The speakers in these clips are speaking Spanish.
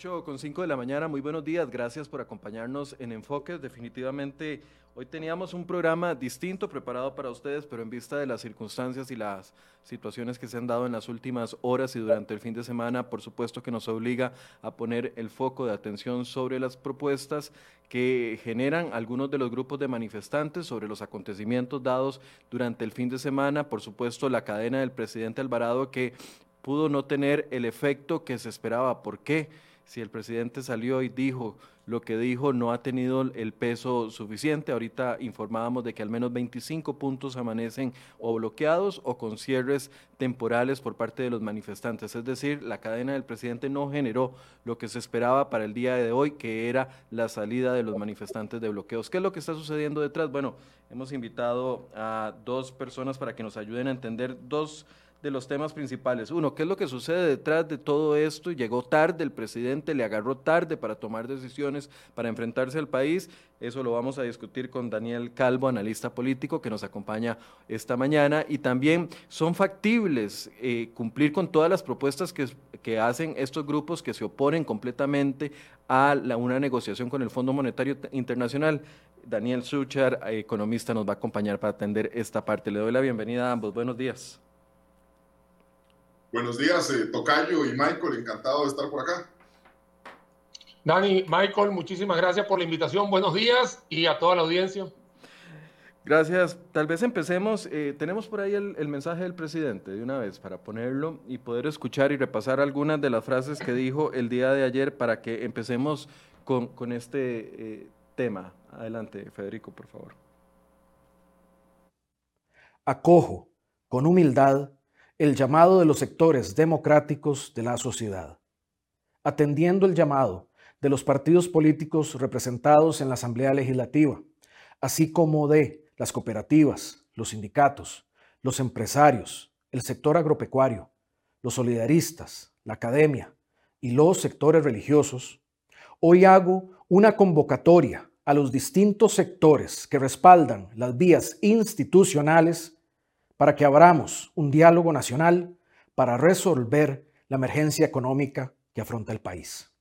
8 con 5 de la mañana, muy buenos días, gracias por acompañarnos en Enfoque. Definitivamente hoy teníamos un programa distinto preparado para ustedes, pero en vista de las circunstancias y las situaciones que se han dado en las últimas horas y durante el fin de semana, por supuesto que nos obliga a poner el foco de atención sobre las propuestas que generan algunos de los grupos de manifestantes sobre los acontecimientos dados durante el fin de semana, por supuesto la cadena del presidente Alvarado que pudo no tener el efecto que se esperaba. ¿Por qué? Si el presidente salió y dijo lo que dijo, no ha tenido el peso suficiente. Ahorita informábamos de que al menos 25 puntos amanecen o bloqueados o con cierres temporales por parte de los manifestantes. Es decir, la cadena del presidente no generó lo que se esperaba para el día de hoy, que era la salida de los manifestantes de bloqueos. ¿Qué es lo que está sucediendo detrás? Bueno, hemos invitado a dos personas para que nos ayuden a entender dos de los temas principales. Uno, ¿qué es lo que sucede detrás de todo esto? Llegó tarde el presidente, le agarró tarde para tomar decisiones, para enfrentarse al país. Eso lo vamos a discutir con Daniel Calvo, analista político, que nos acompaña esta mañana. Y también son factibles eh, cumplir con todas las propuestas que, que, hacen estos grupos que se oponen completamente a la, una negociación con el Fondo Monetario Internacional. Daniel Suchar, economista, nos va a acompañar para atender esta parte. Le doy la bienvenida a ambos. Buenos días. Buenos días, eh, Tocayo y Michael, encantado de estar por acá. Dani, Michael, muchísimas gracias por la invitación. Buenos días y a toda la audiencia. Gracias. Tal vez empecemos. Eh, tenemos por ahí el, mensaje del presidente de una vez para ponerlo y poder escuchar y repasar algunas de las frases que dijo el día de ayer para que empecemos con, este eh, tema. Adelante, Federico, por favor. Acojo con humildad el llamado de los sectores democráticos de la sociedad, atendiendo el llamado de los partidos políticos representados en la Asamblea Legislativa, así como de las cooperativas, los sindicatos, los empresarios, el sector agropecuario, los solidaristas, la academia y los sectores religiosos, hoy hago una convocatoria a los distintos sectores que respaldan las vías institucionales para que abramos un diálogo nacional para resolver la emergencia económica que afronta el país.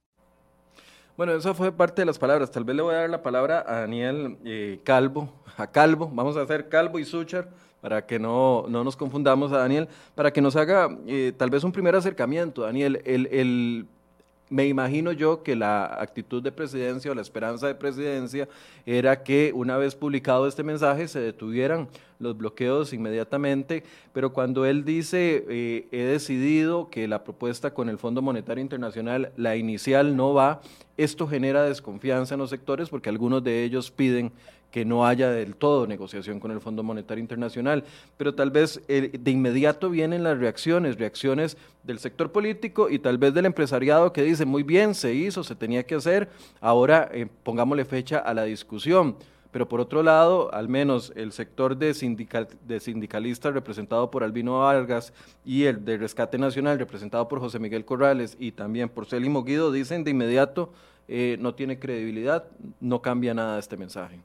Bueno, eso fue parte de las palabras. Tal vez le voy a dar la palabra a Daniel eh, Calvo, a Calvo, vamos a hacer Calvo y Suchar para que no, no nos confundamos a Daniel, para que nos haga eh, tal vez un primer acercamiento. Daniel, el, el me imagino yo que la actitud de presidencia o la esperanza de presidencia era que una vez publicado este mensaje se detuvieran los bloqueos inmediatamente, pero cuando él dice eh, he decidido que la propuesta con el Fondo Monetario Internacional, la inicial no va, esto genera desconfianza en los sectores porque algunos de ellos piden que no haya del todo negociación con el Fondo Monetario Internacional, pero tal vez eh, de inmediato vienen las reacciones, reacciones del sector político y tal vez del empresariado que dice, muy bien, se hizo, se tenía que hacer, ahora eh, pongámosle fecha a la discusión. Pero por otro lado, al menos el sector de, de sindicalistas representado por Albino Vargas y el de Rescate Nacional representado por José Miguel Corrales y también por Celimo Guido dicen de inmediato eh, no tiene credibilidad, no cambia nada este mensaje.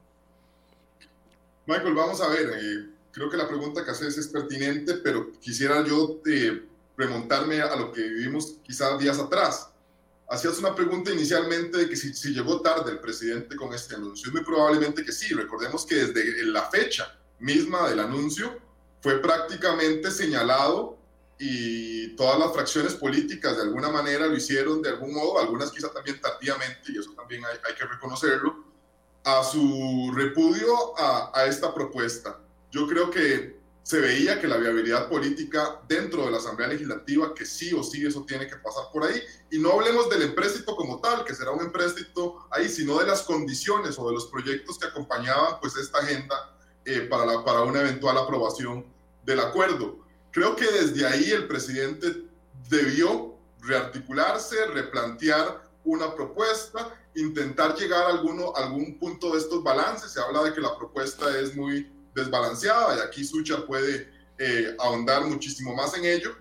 Michael, vamos a ver, eh, creo que la pregunta que haces es pertinente, pero quisiera yo eh, remontarme a lo que vivimos quizás días atrás. Hacías una pregunta inicialmente de que si, si, llegó tarde el presidente con este anuncio. Muy probablemente que sí. Recordemos que desde la fecha misma del anuncio fue prácticamente señalado y todas las fracciones políticas de alguna manera lo hicieron de algún modo, algunas quizá también tardíamente, y eso también hay, hay que reconocerlo, a su repudio a, esta propuesta. Yo creo que se veía que la viabilidad política dentro de la Asamblea Legislativa, que sí o sí eso tiene que pasar por ahí, y no hablemos del empréstito como tal, que será un empréstito ahí, sino de las condiciones o de los proyectos que acompañaban pues esta agenda eh, para, para una eventual aprobación del acuerdo. Creo que desde ahí el presidente debió rearticularse, replantear una propuesta intentar llegar a alguno, algún punto de estos balances. Se habla de que la propuesta es muy desbalanceada y aquí Sucha puede eh, ahondar muchísimo más en ello,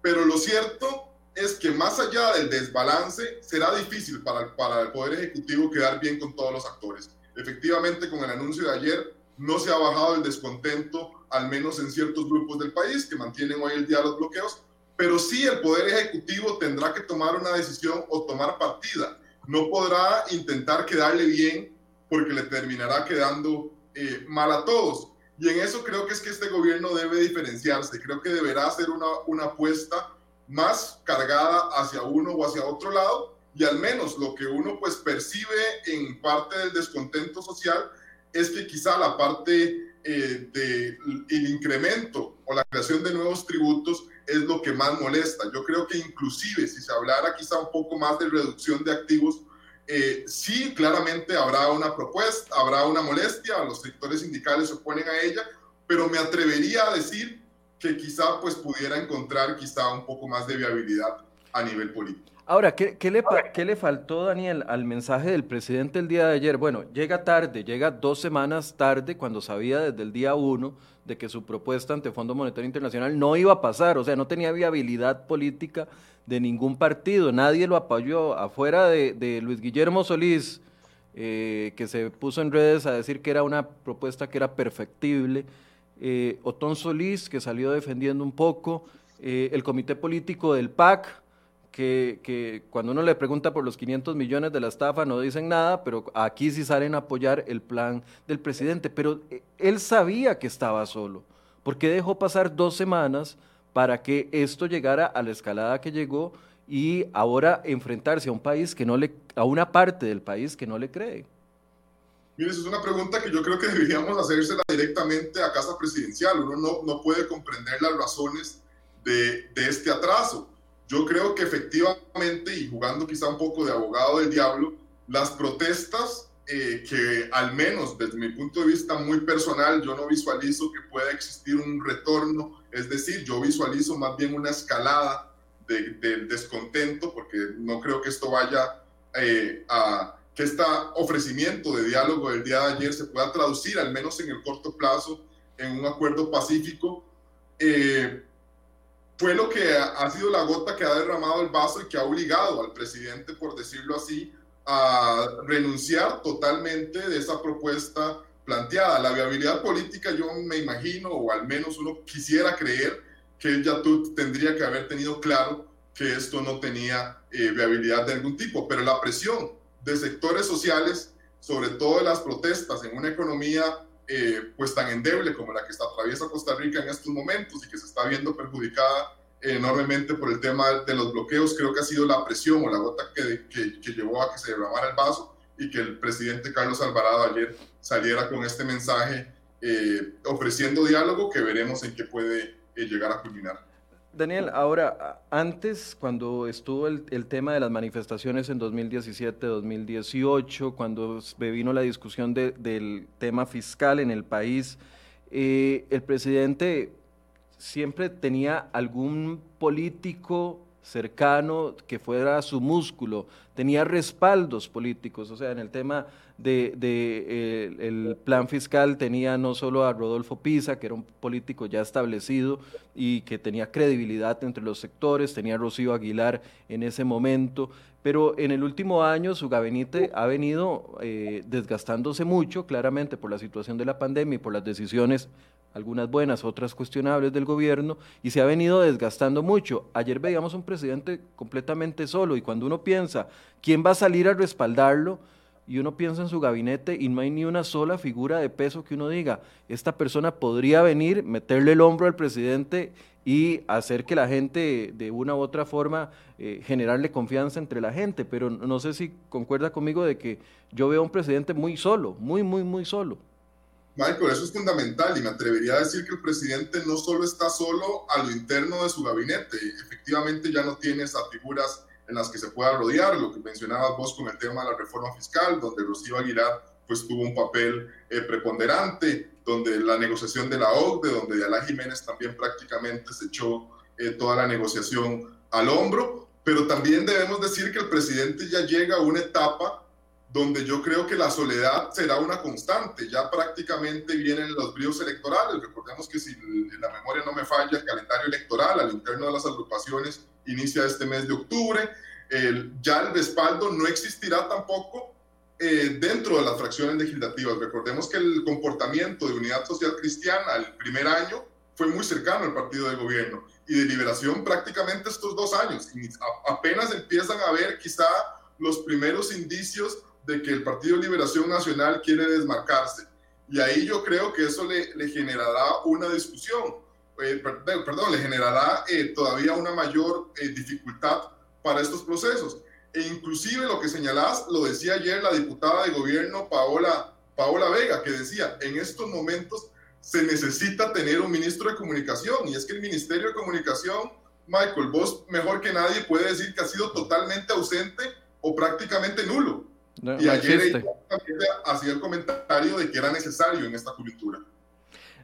pero lo cierto es que más allá del desbalance será difícil para, para el Poder Ejecutivo quedar bien con todos los actores. Efectivamente, con el anuncio de ayer no se ha bajado el descontento, al menos en ciertos grupos del país que mantienen hoy el día los bloqueos, pero sí el Poder Ejecutivo tendrá que tomar una decisión o tomar partida. No podrá intentar quedarle bien porque le terminará quedando eh, mal a todos. Y en eso creo que es que este gobierno debe diferenciarse. Creo que deberá hacer una, una apuesta más cargada hacia uno o hacia otro lado. Y al menos lo que uno pues percibe en parte del descontento social es que quizá la parte eh, del incremento o la creación de nuevos tributos es lo que más molesta. Yo creo que inclusive si se hablara quizá un poco más de reducción de activos, eh, sí, claramente habrá una propuesta, habrá una molestia, los sectores sindicales se oponen a ella, pero me atrevería a decir que quizá pues pudiera encontrar quizá un poco más de viabilidad a nivel político. Ahora, ¿qué, le, ¿qué, le, faltó, Daniel, al mensaje del presidente el día de ayer? Bueno, llega tarde, llega dos semanas tarde cuando sabía desde el día uno de que su propuesta ante Fondo Monetario Internacional no iba a pasar, o sea, no tenía viabilidad política de ningún partido, nadie lo apoyó, afuera de, Luis Guillermo Solís, eh, que se puso en redes a decir que era una propuesta que era perfectible, eh, Otón Solís, que salió defendiendo un poco, eh, el comité político del PAC, que, que, cuando uno le pregunta por los 500 millones de la estafa no dicen nada, pero aquí sí salen a apoyar el plan del presidente. Pero él sabía que estaba solo. ¿Por qué dejó pasar dos semanas para que esto llegara a la escalada que llegó y ahora enfrentarse a un país que no le, a una parte del país que no le cree? Mire, esa es una pregunta que yo creo que deberíamos hacérsela directamente a Casa Presidencial. Uno no, no puede comprender las razones de, de este atraso. Yo creo que efectivamente, y jugando quizá un poco de abogado del diablo, las protestas eh, que al menos desde mi punto de vista muy personal, yo no visualizo que pueda existir un retorno, es decir, yo visualizo más bien una escalada del de descontento, porque no creo que esto vaya eh, a que este ofrecimiento de diálogo del día de ayer se pueda traducir, al menos en el corto plazo, en un acuerdo pacífico. Eh, fue lo que ha sido la gota que ha derramado el vaso y que ha obligado al presidente, por decirlo así, a renunciar totalmente de esa propuesta planteada. La viabilidad política yo me imagino, o al menos uno quisiera creer, que ya tendría que haber tenido claro que esto no tenía eh, viabilidad de algún tipo, pero la presión de sectores sociales, sobre todo de las protestas en una economía eh, pues tan endeble como la que está atraviesa Costa Rica en estos momentos y que se está viendo perjudicada enormemente por el tema de los bloqueos, creo que ha sido la presión o la gota que, que, llevó a que se derramara el vaso y que el presidente Carlos Alvarado ayer saliera con este mensaje eh, ofreciendo diálogo que veremos en qué puede eh, llegar a culminar. Daniel, ahora, antes, cuando estuvo el, tema de las manifestaciones en 2017, 2018, cuando vino la discusión de, del tema fiscal en el país, eh, el presidente siempre tenía algún político cercano que fuera su músculo, tenía respaldos políticos, o sea, en el tema del de, eh, el plan fiscal tenía no solo a Rodolfo Pisa, que era un político ya establecido y que tenía credibilidad entre los sectores, tenía a Rocío Aguilar en ese momento, pero en el último año su gabinete ha venido eh, desgastándose mucho, claramente por la situación de la pandemia y por las decisiones algunas buenas, otras cuestionables del gobierno, y se ha venido desgastando mucho. Ayer veíamos un presidente completamente solo, y cuando uno piensa quién va a salir a respaldarlo, y uno piensa en su gabinete y no hay ni una sola figura de peso que uno diga, esta persona podría venir, meterle el hombro al presidente y hacer que la gente de una u otra forma eh, generarle confianza entre la gente, pero no sé si concuerda conmigo de que yo veo a un presidente muy solo, muy, muy, muy solo. Michael, eso es fundamental y me atrevería a decir que el presidente no solo está solo a lo interno de su gabinete, efectivamente ya no tiene esas figuras en las que se pueda rodear, lo que mencionabas vos con el tema de la reforma fiscal, donde Rocío Aguilar pues tuvo un papel eh, preponderante, donde la negociación de la OCDE, donde Diala Jiménez también prácticamente se echó eh, toda la negociación al hombro, pero también debemos decir que el presidente ya llega a una etapa donde yo creo que la soledad será una constante. Ya prácticamente vienen los bríos electorales. Recordemos que si la memoria no me falla, el calendario electoral al interno de las agrupaciones inicia este mes de octubre. ya el respaldo no existirá tampoco eh, dentro de las fracciones legislativas. Recordemos que el comportamiento de Unidad Social Cristiana el primer año fue muy cercano al partido de gobierno y de liberación prácticamente estos dos años. Y apenas empiezan a ver quizá los primeros indicios de que el Partido Liberación Nacional quiere desmarcarse. Y ahí yo creo que eso le, le generará una discusión, eh, perdón, le generará eh, todavía una mayor eh, dificultad para estos procesos. E inclusive lo que señalás, lo decía ayer la diputada de gobierno Paola, Paola Vega, que decía, en estos momentos se necesita tener un ministro de comunicación. Y es que el Ministerio de Comunicación, Michael, vos mejor que nadie puede decir que ha sido totalmente ausente o prácticamente nulo. Y ayer hacía el comentario de que era necesario en esta coyuntura.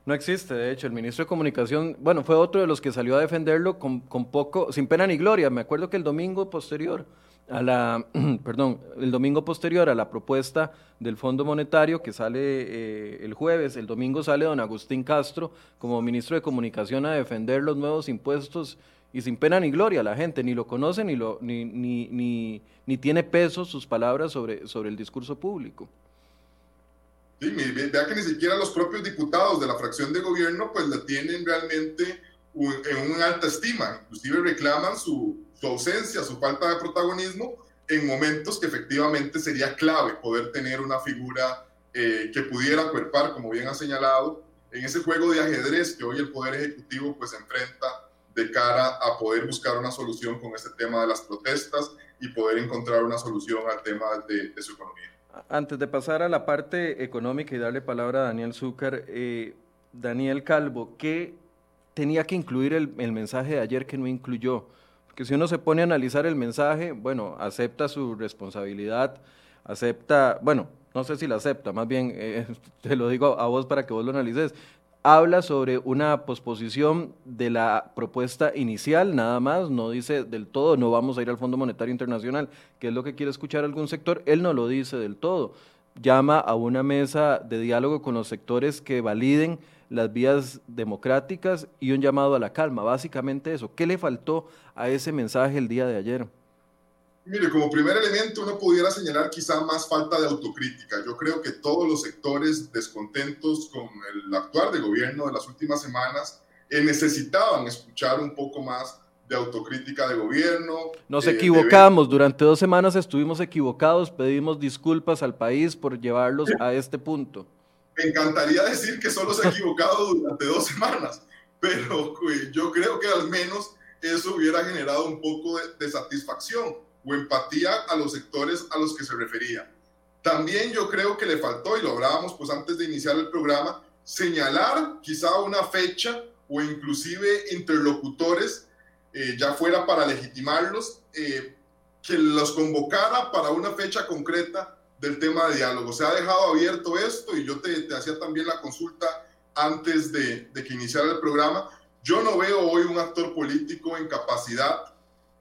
No existe, de hecho, el ministro de Comunicación, bueno, fue otro de los que salió a defenderlo con, con poco, sin pena ni gloria. Me acuerdo que el domingo posterior a la, perdón, el domingo posterior a la propuesta del Fondo Monetario que sale eh, el jueves, el domingo sale don Agustín Castro como ministro de Comunicación a defender los nuevos impuestos y sin pena ni gloria la gente ni lo conoce ni, lo, ni, ni, ni, ni tiene peso sus palabras sobre, sobre el discurso público. Sí, vea que ni siquiera los propios diputados de la fracción de gobierno pues la tienen realmente en una alta estima, inclusive reclaman su, su ausencia, su falta de protagonismo en momentos que efectivamente sería clave poder tener una figura eh, que pudiera cuerpar, como bien ha señalado, en ese juego de ajedrez que hoy el Poder Ejecutivo pues enfrenta de cara a poder buscar una solución con este tema de las protestas y poder encontrar una solución al tema de, su economía. Antes de pasar a la parte económica y darle palabra a Daniel Zúcar, eh, Daniel Calvo, ¿qué tenía que incluir el, el mensaje de ayer que no incluyó? que si uno se pone a analizar el mensaje, bueno, acepta su responsabilidad, acepta, bueno, no sé si la acepta, más bien eh, te lo digo a vos para que vos lo analices. Habla sobre una posposición de la propuesta inicial, nada más, no dice del todo, no vamos a ir al Fondo Monetario Internacional, que es lo que quiere escuchar algún sector, él no lo dice del todo. Llama a una mesa de diálogo con los sectores que validen las vías democráticas y un llamado a la calma. Básicamente eso. ¿Qué le faltó a ese mensaje el día de ayer? Mire, como primer elemento uno pudiera señalar quizá más falta de autocrítica. Yo creo que todos los sectores descontentos con el actuar de gobierno de las últimas semanas eh, necesitaban escuchar un poco más de autocrítica de gobierno. Nos eh, equivocamos, durante dos semanas estuvimos equivocados, pedimos disculpas al país por llevarlos a este punto me encantaría decir que solo se ha equivocado durante dos semanas, pero yo creo que al menos eso hubiera generado un poco de, satisfacción o empatía a los sectores a los que se refería. También yo creo que le faltó, y lo hablábamos pues antes de iniciar el programa, señalar quizá una fecha o inclusive interlocutores, eh, ya fuera para legitimarlos, eh, que los convocara para una fecha concreta del tema de diálogo. Se ha dejado abierto esto y yo te, hacía también la consulta antes de, que iniciara el programa. Yo no veo hoy un actor político en capacidad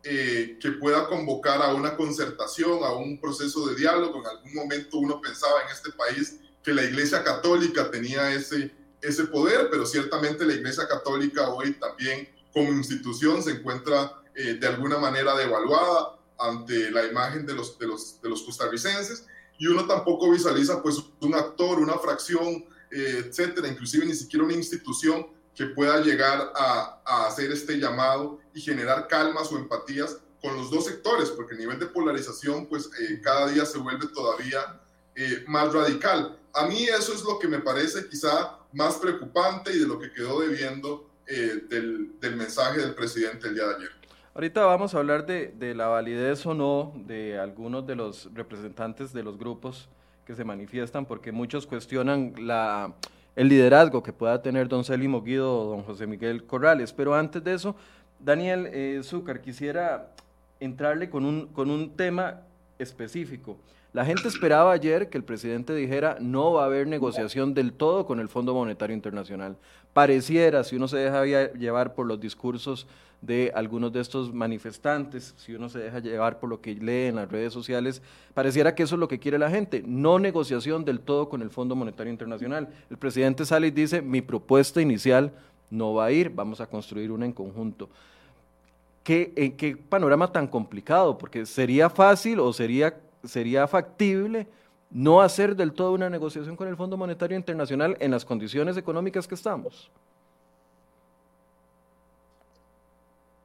eh, que pueda convocar a una concertación, a un proceso de diálogo. En algún momento uno pensaba en este país que la Iglesia Católica tenía ese, ese poder, pero ciertamente la Iglesia Católica hoy también como institución se encuentra eh, de alguna manera devaluada ante la imagen de los, de los, de los costarricenses y uno tampoco visualiza pues un actor, una fracción, eh, etcétera, inclusive ni siquiera una institución que pueda llegar a, a, hacer este llamado y generar calmas o empatías con los dos sectores, porque el nivel de polarización pues eh, cada día se vuelve todavía eh, más radical. A mí eso es lo que me parece quizá más preocupante y de lo que quedó debiendo del, del mensaje del presidente el día de ayer. Ahorita vamos a hablar de, la validez o no de algunos de los representantes de los grupos que se manifiestan, porque muchos cuestionan la, el liderazgo que pueda tener don Célimo Guido o don José Miguel Corrales. Pero antes de eso, Daniel eh, quisiera entrarle con un, con un tema específico. La gente esperaba ayer que el presidente dijera no va a haber negociación del todo con el Fondo Monetario Internacional. Pareciera, si uno se deja llevar por los discursos de algunos de estos manifestantes, si uno se deja llevar por lo que lee en las redes sociales, pareciera que eso es lo que quiere la gente, no negociación del todo con el Fondo Monetario Internacional. El presidente sale y dice, mi propuesta inicial no va a ir, vamos a construir una en conjunto. ¿Qué, en qué panorama tan complicado? Porque sería fácil o sería, sería factible no hacer del todo una negociación con el Fondo Monetario Internacional en las condiciones económicas que estamos.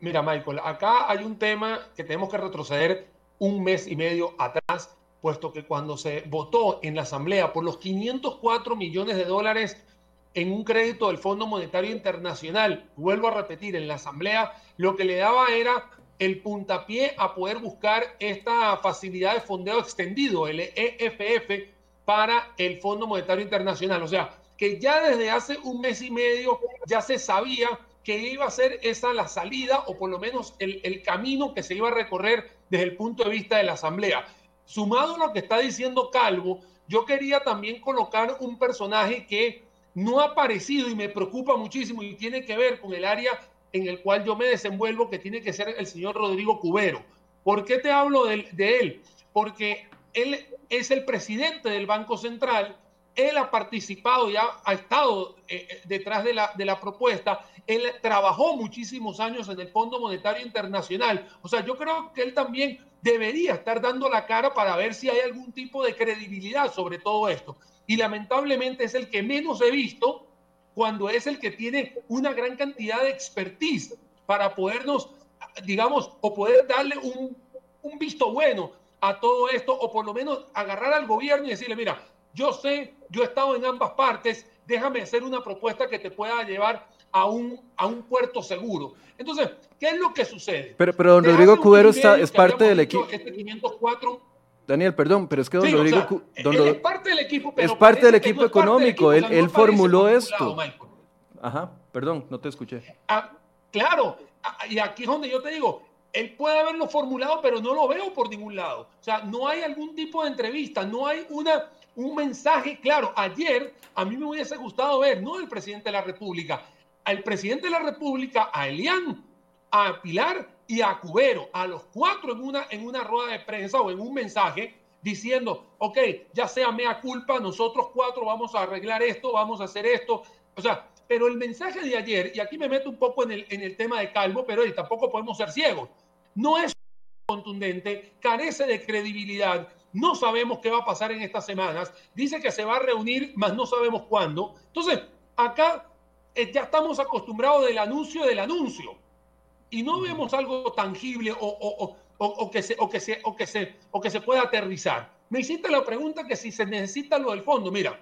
Mira, Michael, acá hay un tema que tenemos que retroceder un mes y medio atrás, puesto que cuando se votó en la Asamblea por los 504 millones de dólares en un crédito del Fondo Monetario Internacional, vuelvo a repetir, en la Asamblea, lo que le daba era el puntapié a poder buscar esta facilidad de fondeo extendido, el EFF, para el Fondo Monetario Internacional. O sea, que ya desde hace un mes y medio ya se sabía que iba a ser esa la salida o por lo menos el, el camino que se iba a recorrer desde el punto de vista de la Asamblea. Sumado a lo que está diciendo Calvo, yo quería también colocar un personaje que no ha aparecido y me preocupa muchísimo y tiene que ver con el área en el cual yo me desenvuelvo, que tiene que ser el señor Rodrigo Cubero. ¿Por qué te hablo de, de él? Porque él es el presidente del Banco Central, él ha participado y ha, estado eh, eh, detrás de la, de la propuesta, él trabajó muchísimos años en el Fondo Monetario Internacional, o sea, yo creo que él también debería estar dando la cara para ver si hay algún tipo de credibilidad sobre todo esto. Y lamentablemente es el que menos he visto cuando es el que tiene una gran cantidad de expertise para podernos, digamos, o poder darle un, un visto bueno a todo esto, o por lo menos agarrar al gobierno y decirle, mira, yo sé, yo he estado en ambas partes, déjame hacer una propuesta que te pueda llevar a un, a un puerto seguro. Entonces, ¿qué es lo que sucede? Pero, pero don Rodrigo Cubero está, es parte del equipo. Este 504, Daniel, perdón, pero es que don sí, Rodrigo... O sea, don él es parte del equipo, pero es parte del equipo no económico, parte del equipo, él, no formuló esto. Michael. Ajá, perdón, no te escuché. Ah, claro, y aquí es donde yo te digo, él puede haberlo formulado, pero no lo veo por ningún lado. O sea, no hay algún tipo de entrevista, no hay una, un mensaje claro. Ayer a mí me hubiese gustado ver, no el presidente de la República, al presidente de la República, a Elian, a Pilar y a Cubero, a los cuatro en una, en una rueda de prensa o en un mensaje diciendo, ok, ya sea mea culpa, nosotros cuatro vamos a arreglar esto, vamos a hacer esto. O sea, pero el mensaje de ayer, y aquí me meto un poco en el, en el tema de Calvo, pero y tampoco podemos ser ciegos, no es contundente, carece de credibilidad, no sabemos qué va a pasar en estas semanas, dice que se va a reunir, mas no sabemos cuándo. Entonces, acá eh, ya estamos acostumbrados del anuncio del anuncio y no vemos algo tangible o, o, o, o que, se, o, que se, o, que se, o que se pueda aterrizar. Me hiciste la pregunta que si se necesita lo del fondo. Mira,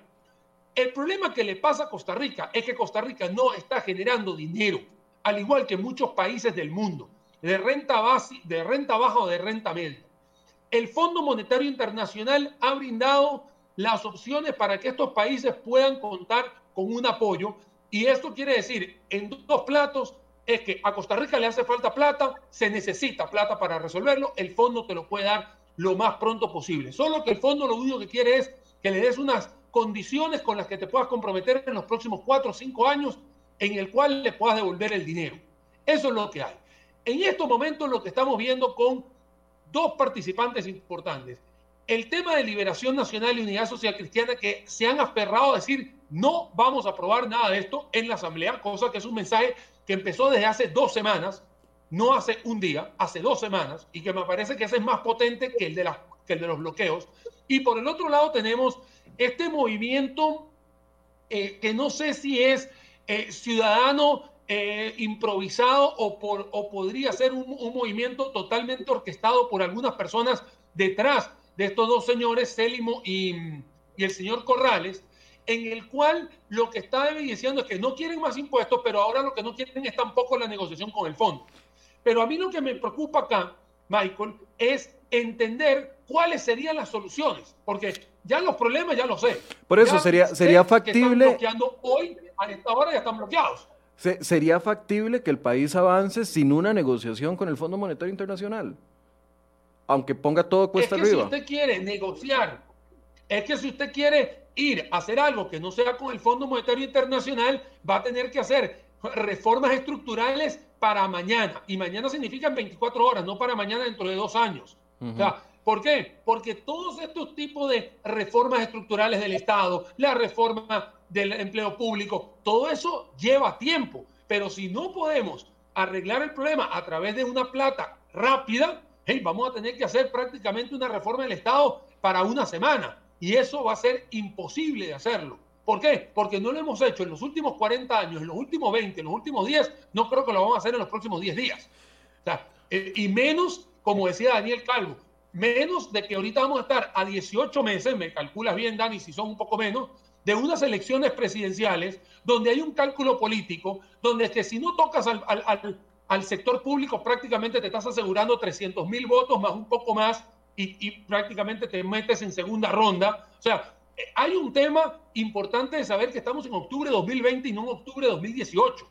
el problema que le pasa a Costa Rica es que Costa Rica no está generando dinero, al igual que muchos países del mundo, de renta, base, de renta baja o de renta media. El Fondo Monetario Internacional ha brindado las opciones para que estos países puedan contar con un apoyo y esto quiere decir, en dos platos, es que a Costa Rica le hace falta plata, se necesita plata para resolverlo, el fondo te lo puede dar lo más pronto posible. Solo que el fondo lo único que quiere es que le des unas condiciones con las que te puedas comprometer en los próximos cuatro o cinco años en el cual le puedas devolver el dinero. Eso es lo que hay. En estos momentos lo que estamos viendo con dos participantes importantes. El tema de liberación nacional y unidad social cristiana que se han aferrado a decir no vamos a aprobar nada de esto en la Asamblea, cosa que es un mensaje que empezó desde hace dos semanas, no hace un día, hace dos semanas, y que me parece que ese es más potente que el de, los bloqueos. Y por el otro lado tenemos este movimiento eh, que no sé si es eh, ciudadano eh, improvisado o, podría ser un, movimiento totalmente orquestado por algunas personas detrás de estos dos señores, Célimo y el señor Corrales, en el cual lo que está evidenciando es que no quieren más impuestos, pero ahora lo que no quieren es tampoco la negociación con el fondo. Pero a mí lo que me preocupa acá, Michael, es entender cuáles serían las soluciones, porque ya los problemas ya los sé. Por eso Ya sería, sería que están factible, bloqueando hoy, a esta hora ya están bloqueados. se- sería factible que el país avance sin una negociación con el Fondo Monetario Internacional, aunque ponga todo cuesta es que arriba. si usted quiere negociar, es que si usted quiere ir a hacer algo que no sea con el Fondo Monetario Internacional, va a tener que hacer reformas estructurales para mañana. Y mañana significa en 24 horas, no para mañana dentro de dos años. O sea, ¿Por qué? Porque todos estos tipos de reformas estructurales del Estado, la reforma del empleo público, todo eso lleva tiempo. Pero si no podemos arreglar el problema a través de una plata rápida, hey, vamos a tener que hacer prácticamente una reforma del Estado para una semana. Y eso va a ser imposible de hacerlo. ¿Por qué? Porque no lo hemos hecho en los últimos 40 años, en los últimos 20, en los últimos 10, no creo que lo vamos a hacer en los próximos 10 días. Eh, y menos, como decía Daniel Calvo, menos de que ahorita vamos a estar a 18 meses, me calculas bien, Dani, si son un poco menos, de unas elecciones presidenciales donde hay un cálculo político, donde es que si no tocas al, al, sector público prácticamente te estás asegurando 300 mil votos más un poco más y, y prácticamente te metes en segunda ronda. O sea, eh, hay un tema importante de saber que estamos en octubre de 2020 y no en octubre de 2018,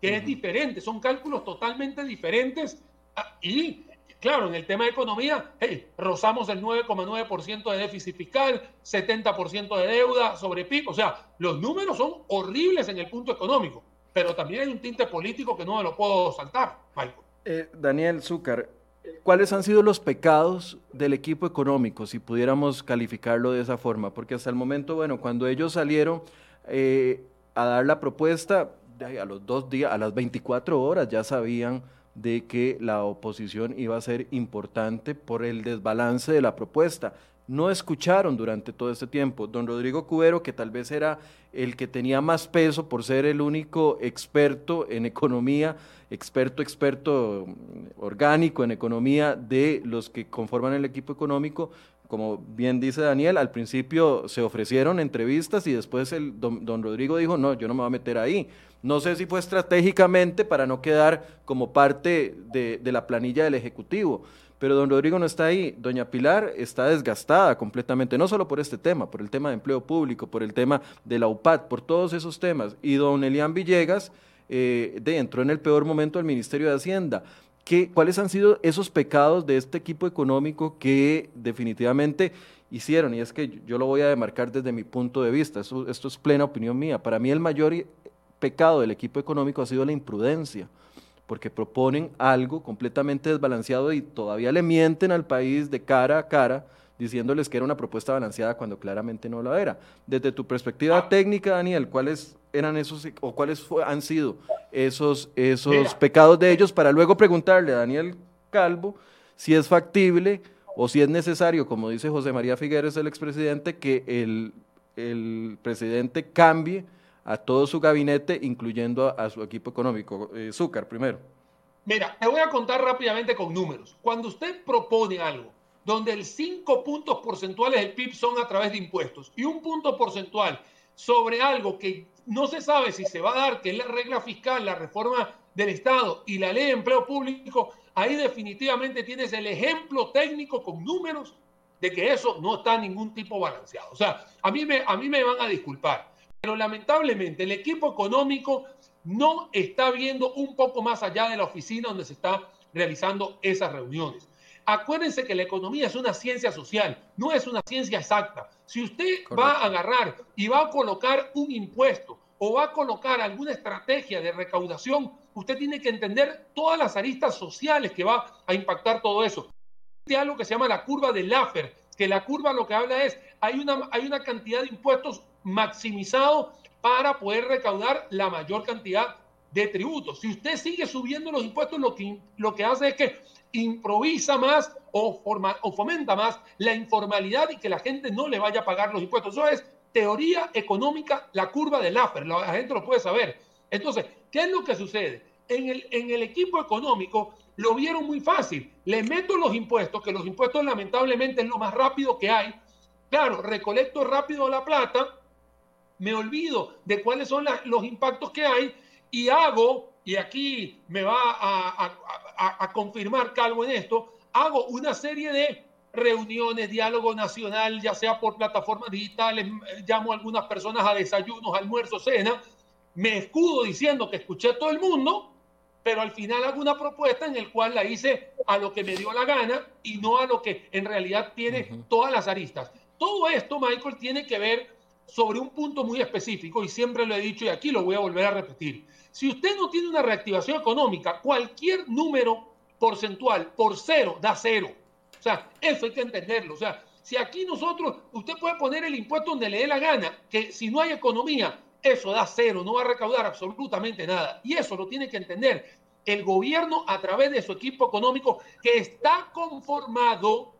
que es diferente, son cálculos totalmente diferentes ah, y claro, en el tema de economía, hey, rozamos el 9,9% de déficit fiscal, 70% de deuda sobre PIB, o sea, los números son horribles en el punto económico, pero también hay un tinte político que no me lo puedo saltar, Michael. Eh, Daniel Zúcar, ¿cuáles han sido los pecados del equipo económico, si pudiéramos calificarlo de esa forma? Porque hasta el momento, bueno, cuando ellos salieron eh, a dar la propuesta, a los dos días, a las 24 horas ya sabían de que la oposición iba a ser importante por el desbalance de la propuesta. No escucharon durante todo este tiempo. Don Rodrigo Cubero, que tal vez era el que tenía más peso por ser el único experto en economía, experto, experto orgánico en economía de los que conforman el equipo económico, como bien dice Daniel, al principio se ofrecieron entrevistas y después el don, don Rodrigo dijo, no, yo no me voy a meter ahí no sé si fue estratégicamente para no quedar como parte de, la planilla del Ejecutivo, pero don Rodrigo no está ahí. Doña Pilar está desgastada completamente, no solo por este tema, por el tema de empleo público, por el tema de la UPAD, por todos esos temas. Y don Elian Villegas eh, entró en el peor momento del Ministerio de Hacienda. ¿Qué, ¿Cuáles han sido esos pecados de este equipo económico que definitivamente hicieron? Y es que yo lo voy a demarcar desde mi punto de vista, esto, esto es plena opinión mía. Para mí el mayor pecado del equipo económico ha sido la imprudencia, porque proponen algo completamente desbalanceado y todavía le mienten al país de cara a cara diciéndoles que era una propuesta balanceada cuando claramente no lo era. Desde tu perspectiva técnica, Daniel, ¿cuáles eran esos o cuáles han sido esos, esos pecados de ellos para luego preguntarle a Daniel Calvo si es factible o si es necesario, como dice José María Figueres, el expresidente, que el, el presidente cambie a todo su gabinete, incluyendo a, su equipo económico. Eh, Zúcar, primero. Mira, te voy a contar rápidamente con números. Cuando usted propone algo donde el 5 puntos porcentuales del PIB son a través de impuestos y un punto porcentual sobre algo que no se sabe si se va a dar, que es la regla fiscal, la reforma del Estado y la ley de empleo público, ahí definitivamente tienes el ejemplo técnico con números de que eso no está ningún tipo balanceado. O sea, a mí me, a mí me van a disculpar. Pero lamentablemente el equipo económico no está viendo un poco más allá de la oficina donde se está realizando esas reuniones. Acuérdense que la economía es una ciencia social, no es una ciencia exacta. Si usted va a agarrar y va a colocar un impuesto o va a colocar alguna estrategia de recaudación, usted tiene que entender todas las aristas sociales que va a impactar todo eso. Hay algo que se llama la curva de Laffer, que la curva lo que habla es, hay una, hay una cantidad de impuestos maximizado para poder recaudar la mayor cantidad de tributos. Si usted sigue subiendo los impuestos, lo que, lo que hace es que improvisa más o, forma, o fomenta más la informalidad y que la gente no le vaya a pagar los impuestos. Eso es teoría económica, la curva del Laffer, la gente lo puede saber. Entonces, ¿qué es lo que sucede? En el, en el equipo económico lo vieron muy fácil. Le meto los impuestos, que los impuestos lamentablemente es lo más rápido que hay. Claro, recolecto rápido la plata, me olvido de cuáles son los impactos que hay y hago, y aquí me va a, confirmar Calvo en esto, hago una serie de reuniones, diálogo nacional, ya sea por plataformas digitales, llamo a algunas personas a desayunos, almuerzos, cena, me escudo diciendo que escuché a todo el mundo, pero al final hago una propuesta en el cual la hice a lo que me dio la gana y no a lo que en realidad tiene todas las aristas. Todo esto, Michael, tiene que ver sobre un punto muy específico y siempre lo he dicho y aquí lo voy a volver a repetir. Si usted no tiene una reactivación económica, cualquier número porcentual por cero da cero. O sea, eso hay que entenderlo. O sea, si aquí nosotros, usted puede poner el impuesto donde le dé la gana, que si no hay economía, eso da cero, no va a recaudar absolutamente nada. Y eso lo tiene que entender el gobierno a través de su equipo económico que está conformado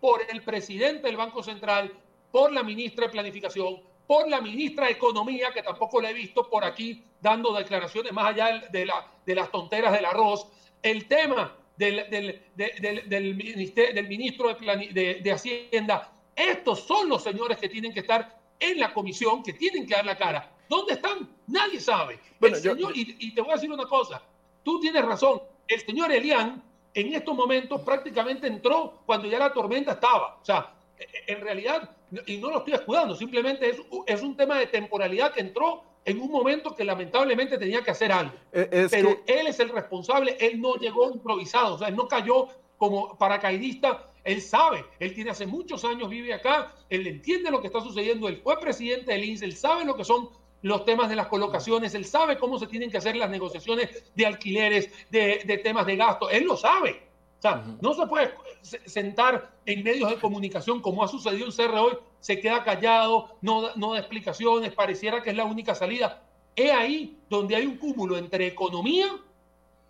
por el presidente del Banco Central, por la ministra de Planificación, por la ministra de Economía, que tampoco la he visto por aquí dando declaraciones más allá de, la, de las tonteras del arroz, el tema del, del, del, del ministro de, de, Hacienda. Estos son los señores que tienen que estar en la comisión, que tienen que dar la cara. ¿Dónde están? Nadie sabe. el señor, y, y, te voy a decir una cosa, tú tienes razón, el señor Elian en estos momentos prácticamente entró cuando ya la tormenta estaba. O sea, en realidad, y no lo estoy escudando, simplemente es, es un tema de temporalidad que entró en un momento que lamentablemente tenía que hacer algo. E, Pero él es el responsable, él no llegó improvisado, o sea, él no cayó como paracaidista, él sabe, él tiene hace muchos años, vive acá, él entiende lo que está sucediendo, él fue presidente del INSS, él sabe lo que son los temas de las colocaciones, él sabe cómo se tienen que hacer las negociaciones de alquileres, de, de temas de gasto, él lo sabe. O sea, no se puede sentar en medios de comunicación como ha sucedido en CR hoy, se queda callado, no, no da explicaciones, pareciera que es la única salida. Es ahí donde hay un cúmulo entre economía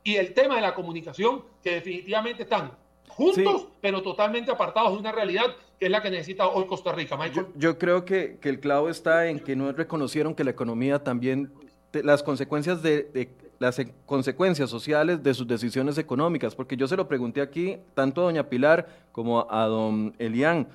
y el tema de la comunicación que definitivamente están juntos, pero totalmente apartados de una realidad que es la que necesita hoy Costa Rica. Michael. Yo, creo que, que, el clavo está en que no reconocieron que la economía también, las consecuencias de, de las e, consecuencias sociales de sus decisiones económicas, porque yo se lo pregunté aquí tanto a doña Pilar como a don Elian.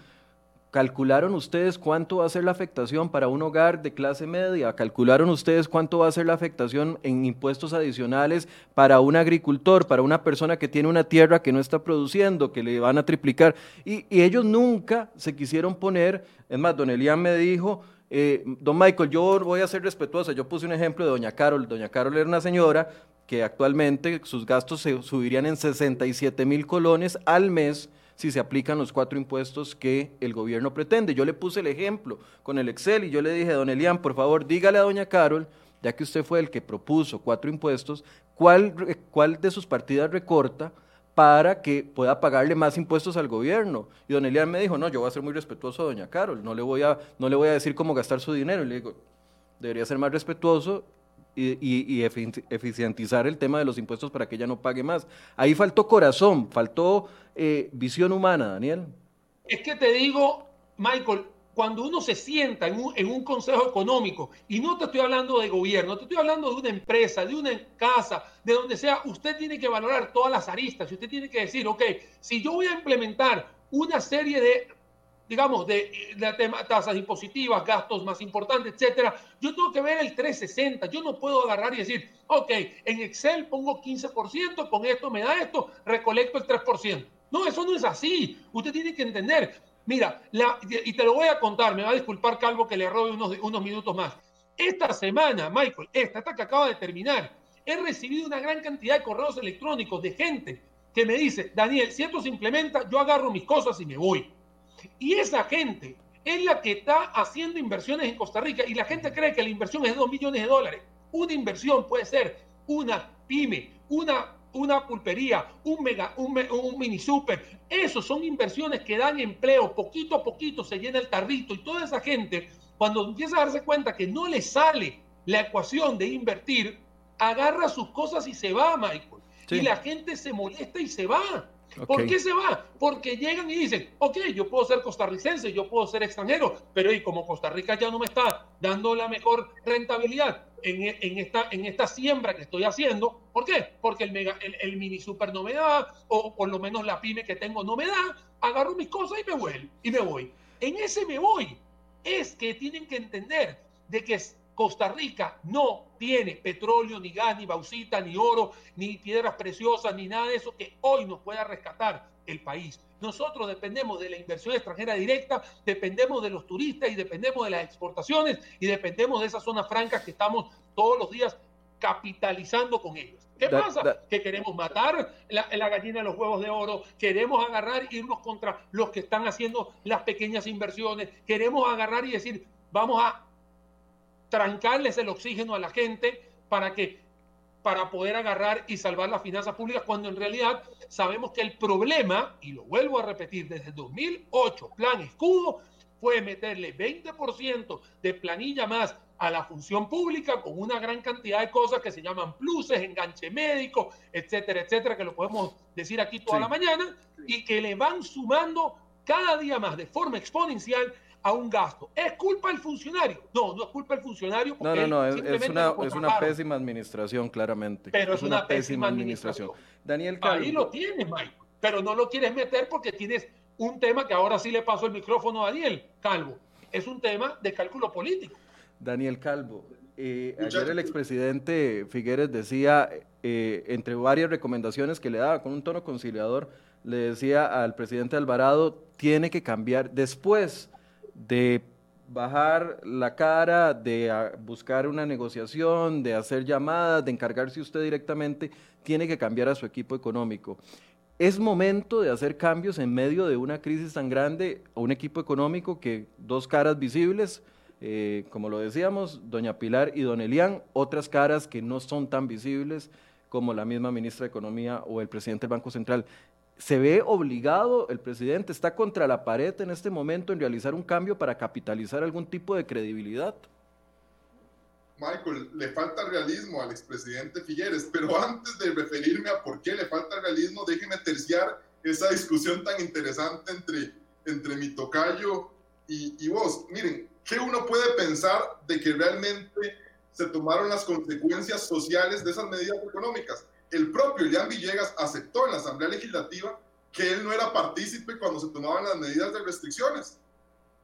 ¿Calcularon ustedes cuánto va a ser la afectación para un hogar de clase media? ¿Calcularon ustedes cuánto va a ser la afectación en impuestos adicionales para un agricultor, para una persona que tiene una tierra que no está produciendo, que le van a triplicar? Y, ellos nunca se quisieron poner, es más, don Elian me dijo, eh, don Michael, yo voy a ser respetuosa. Yo puse un ejemplo de doña Carol. Doña Carol era una señora que actualmente sus gastos se subirían en 67 mil colones al mes si se aplican los cuatro impuestos que el gobierno pretende. Yo le puse el ejemplo con el Excel y yo le dije, don Elian, por favor, dígale a doña Carol, ya que usted fue el que propuso cuatro impuestos, cuál, cuál de sus partidas recorta para que pueda pagarle más impuestos al gobierno. Y don Elian me dijo, no, yo voy a ser muy respetuoso a doña Carol, no le voy a, no le voy a decir cómo gastar su dinero. Y le digo, debería ser más respetuoso y, eficientizar el tema de los impuestos para que ella no pague más. Ahí faltó corazón, faltó eh, visión humana, Daniel. Es que te digo, Michael, cuando uno se sienta en un, consejo económico, y no te estoy hablando de gobierno, te estoy hablando de una empresa, de una casa, de donde sea, usted tiene que valorar todas las aristas y usted tiene que decir, ok, si yo voy a implementar una serie de, digamos, de, tasas impositivas, gastos más importantes, etcétera, yo tengo que ver el 360. Yo no puedo agarrar y decir, ok, en Excel pongo 15%, con esto me da esto, recolecto el 3%. No, eso no es así. Usted tiene que entender, Mira, y te lo voy a contar, me va a disculpar Calvo que le robe unos, unos minutos más. Esta semana, Michael, esta, esta que acaba de terminar, he recibido una gran cantidad de correos electrónicos de gente que me dice, Daniel, si esto se implementa, yo agarro mis cosas y me voy. Y esa gente es la que está haciendo inversiones en Costa Rica y la gente cree que la inversión es de 2 millones de dólares. Una inversión puede ser una pyme, una una pulpería, un, mega, un, un mini super. Esos son inversiones que dan empleo. Poquito a poquito se llena el tarrito y toda esa gente, cuando empieza a darse cuenta que no le sale la ecuación de invertir, agarra sus cosas y se va, Michael. Y la gente se molesta y se va. ¿Por qué se va? Porque llegan y dicen, ok, yo puedo ser costarricense, yo puedo ser extranjero, pero y como Costa Rica ya no me está dando la mejor rentabilidad en, esta, en esta siembra que estoy haciendo, ¿por qué? Porque el, mega, el, mini super no me da, o por lo menos la pyme que tengo no me da, agarro mis cosas y me voy. Y me voy. En ese me voy es que tienen que entender de que Costa Rica no tiene petróleo, ni gas, ni bauxita, ni oro, ni piedras preciosas, ni nada de eso que hoy nos pueda rescatar el país. Nosotros dependemos de la inversión extranjera directa, dependemos de los turistas y dependemos de las exportaciones y dependemos de esas zonas francas que estamos todos los días capitalizando con ellos. ¿Qué pasa? Que queremos matar la, la, gallina de los huevos de oro, queremos agarrar e irnos contra los que están haciendo las pequeñas inversiones, queremos agarrar y decir, vamos a trancarles el oxígeno a la gente para que para poder agarrar y salvar las finanzas públicas, cuando en realidad sabemos que el problema, y lo vuelvo a repetir, desde 2008, plan escudo, fue meterle 20% de planilla más a la función pública con una gran cantidad de cosas que se llaman pluses, enganche médico, etcétera, etcétera, que lo podemos decir aquí toda la mañana, y que le van sumando cada día más de forma exponencial a un gasto. ¿Es culpa del funcionario? No, no es culpa del funcionario. No, no, no, es, una, es una pésima administración, claramente. Pero es, una, pésima, administración. Daniel Calvo. Ahí lo tienes, Mike, pero no lo quieres meter porque tienes un tema que ahora sí le paso el micrófono a Daniel Calvo. Es un tema de cálculo político. Daniel Calvo, eh, ayer el expresidente Figueres decía, eh, entre varias recomendaciones que le daba con un tono conciliador, le decía al presidente Alvarado, tiene que cambiar después de bajar la cara, de ah, buscar una negociación, de hacer llamadas, de encargarse usted directamente, tiene que cambiar a su equipo económico. Es momento de hacer cambios en medio de una crisis tan grande, un equipo económico que dos caras visibles, eh, como lo decíamos, doña Pilar y don Elian, otras caras que no son tan visibles como la misma ministra de Economía o el presidente del Banco Central. ¿Se ve obligado el presidente, está contra la pared en este momento en realizar un cambio para capitalizar algún tipo de credibilidad? Michael, le falta realismo al expresidente Figueres, pero antes de referirme a por qué le falta realismo, déjeme terciar esa discusión tan interesante entre, entre mi tocayo y, y vos. Miren, ¿qué uno puede pensar de que realmente se tomaron las consecuencias sociales de esas medidas económicas? El propio Ilian Villegas aceptó en la Asamblea Legislativa que él no era partícipe cuando se tomaban las medidas de restricciones.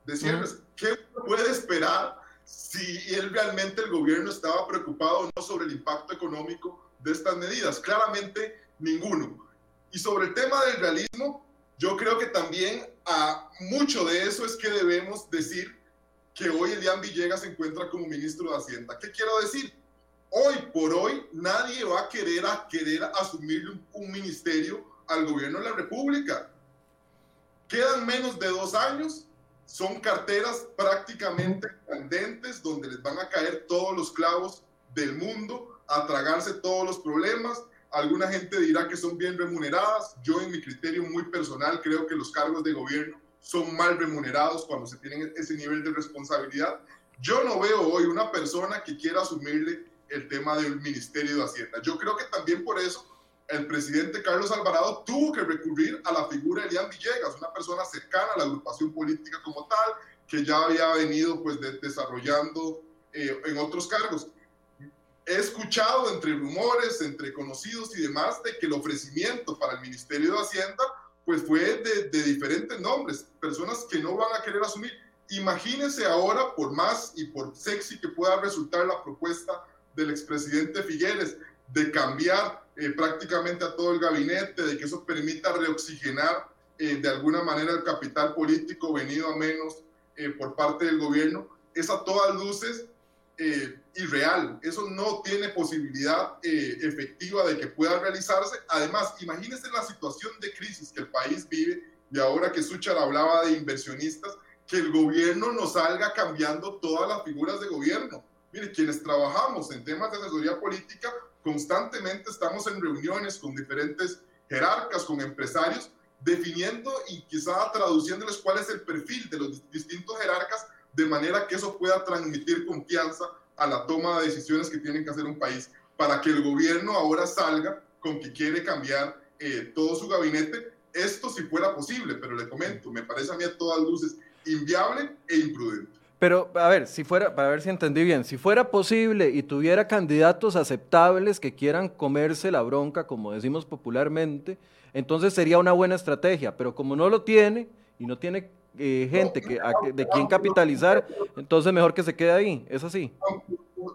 Decirles, ¿qué uno puede esperar si él realmente el gobierno estaba preocupado o no sobre el impacto económico de estas medidas? Claramente ninguno. Y sobre el tema del realismo, yo creo que también a mucho de eso es que debemos decir que hoy Elian Villegas se encuentra como ministro de Hacienda. ¿Qué quiero decir? Hoy por hoy nadie va a querer, a querer asumir un, un ministerio al gobierno de la República. Quedan menos de dos años, son carteras prácticamente candentes donde les van a caer todos los clavos del mundo, a tragarse todos los problemas. Alguna gente dirá que son bien remuneradas. Yo en mi criterio muy personal creo que los cargos de gobierno son mal remunerados cuando se tienen ese nivel de responsabilidad. Yo no veo hoy una persona que quiera asumirle el tema del Ministerio de Hacienda. Yo creo que también por eso el presidente Carlos Alvarado tuvo que recurrir a la figura de Elian Villegas, una persona cercana a la agrupación política como tal, que ya había venido pues desarrollando eh, en otros cargos. He escuchado entre rumores, entre conocidos y demás, de que el ofrecimiento para el Ministerio de Hacienda pues fue de, diferentes nombres, personas que no van a querer asumir. Imagínense ahora, por más y por sexy que pueda resultar la propuesta del expresidente Figueres, de cambiar eh, prácticamente a todo el gabinete, de que eso permita reoxigenar eh, de alguna manera el capital político venido a menos eh, por parte del gobierno, es a todas luces irreal. Eso no tiene posibilidad efectiva de que pueda realizarse. Además, imagínense la situación de crisis que el país vive y ahora que Suchar hablaba de inversionistas, que el gobierno nos salga cambiando todas las figuras de gobierno. Mire, quienes trabajamos en temas de asesoría política, constantemente estamos en reuniones con diferentes jerarcas, con empresarios, definiendo y quizá traduciéndoles cuál es el perfil de los distintos jerarcas, de manera que eso pueda transmitir confianza a la toma de decisiones que tienen que hacer un país, para que el gobierno ahora salga con que quiere cambiar eh, todo su gabinete. Esto si fuera posible, pero le comento, me parece a mí a todas luces inviable e imprudente. Pero, a ver, si fuera, para ver si entendí bien, si fuera posible y tuviera candidatos aceptables que quieran comerse la bronca, como decimos popularmente, entonces sería una buena estrategia. Pero como no lo tiene y no tiene eh, gente que, de quien capitalizar, entonces mejor que se quede ahí. ¿Es así?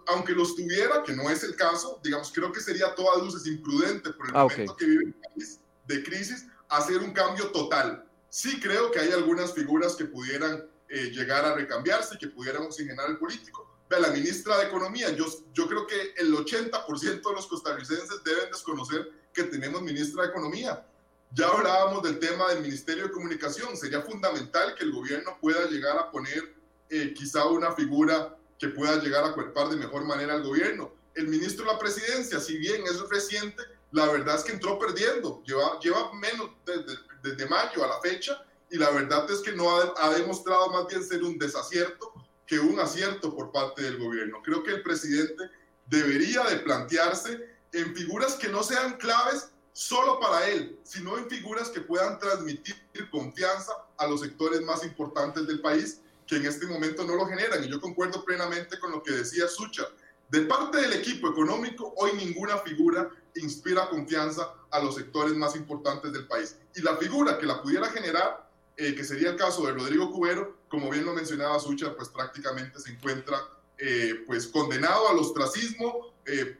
Aunque, los tuviera, que no es el caso, digamos, creo que sería a todas luces imprudente por el ah, momento que vive el país de crisis hacer un cambio total. Sí creo que hay algunas figuras que pudieran eh, llegar a recambiarse y que pudieran oxigenar el político. Ve, la ministra de Economía, yo, yo creo que el 80% de los costarricenses deben desconocer que tenemos ministra de Economía. Ya hablábamos del tema del Ministerio de Comunicación. Sería fundamental que el gobierno pueda llegar a poner eh, quizá una figura que pueda llegar a cuerpar de mejor manera al gobierno. El ministro de la Presidencia, si bien es reciente, la verdad es que entró perdiendo. Lleva, lleva menos desde, desde mayo a la fecha y la verdad es que no ha, demostrado más bien ser un desacierto que un acierto por parte del gobierno. Creo que el presidente debería de plantearse en figuras que no sean claves solo para él, sino en figuras que puedan transmitir confianza a los sectores más importantes del país, que en este momento no lo generan. Y yo concuerdo plenamente con lo que decía Sucha. De parte del equipo económico, hoy ninguna figura inspira confianza a los sectores más importantes del país. Y la figura que la pudiera generar, eh, que sería el caso de Rodrigo Cubero, como bien lo mencionaba Sucha, pues prácticamente se encuentra eh, pues condenado al ostracismo, eh,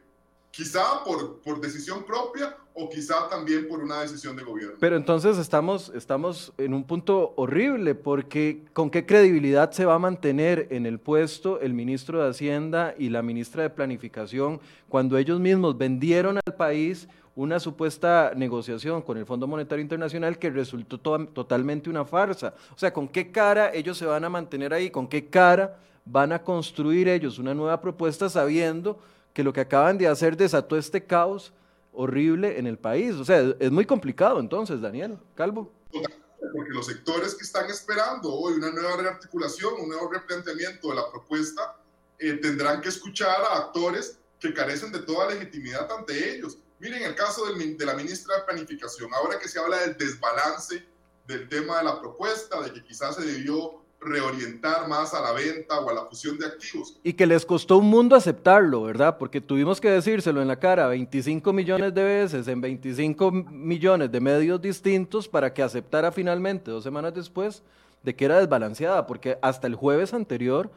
quizá por, por decisión propia o quizá también por una decisión de gobierno. Pero entonces estamos, estamos en un punto horrible, porque ¿con qué credibilidad se va a mantener en el puesto el ministro de Hacienda y la ministra de Planificación cuando ellos mismos vendieron al país una supuesta negociación con el Fondo Monetario Internacional que resultó totalmente una farsa? O sea, ¿con qué cara ellos se van a mantener ahí? ¿Con qué cara van a construir ellos una nueva propuesta sabiendo que lo que acaban de hacer desató este caos horrible en el país. O sea, es muy complicado entonces, Daniel Calvo. Porque los sectores que están esperando hoy una nueva rearticulación, un nuevo replanteamiento de la propuesta, eh, tendrán que escuchar a actores que carecen de toda legitimidad ante ellos. Miren el caso del, de la ministra de Planificación, ahora que se habla del desbalance del tema de la propuesta, de que quizás se debió reorientar más a la venta o a la fusión de activos. Y que les costó un mundo aceptarlo, ¿verdad? Porque tuvimos que decírselo en la cara 25 millones de veces en 25 millones de medios distintos para que aceptara finalmente, dos semanas después, de que era desbalanceada, porque hasta el jueves anterior,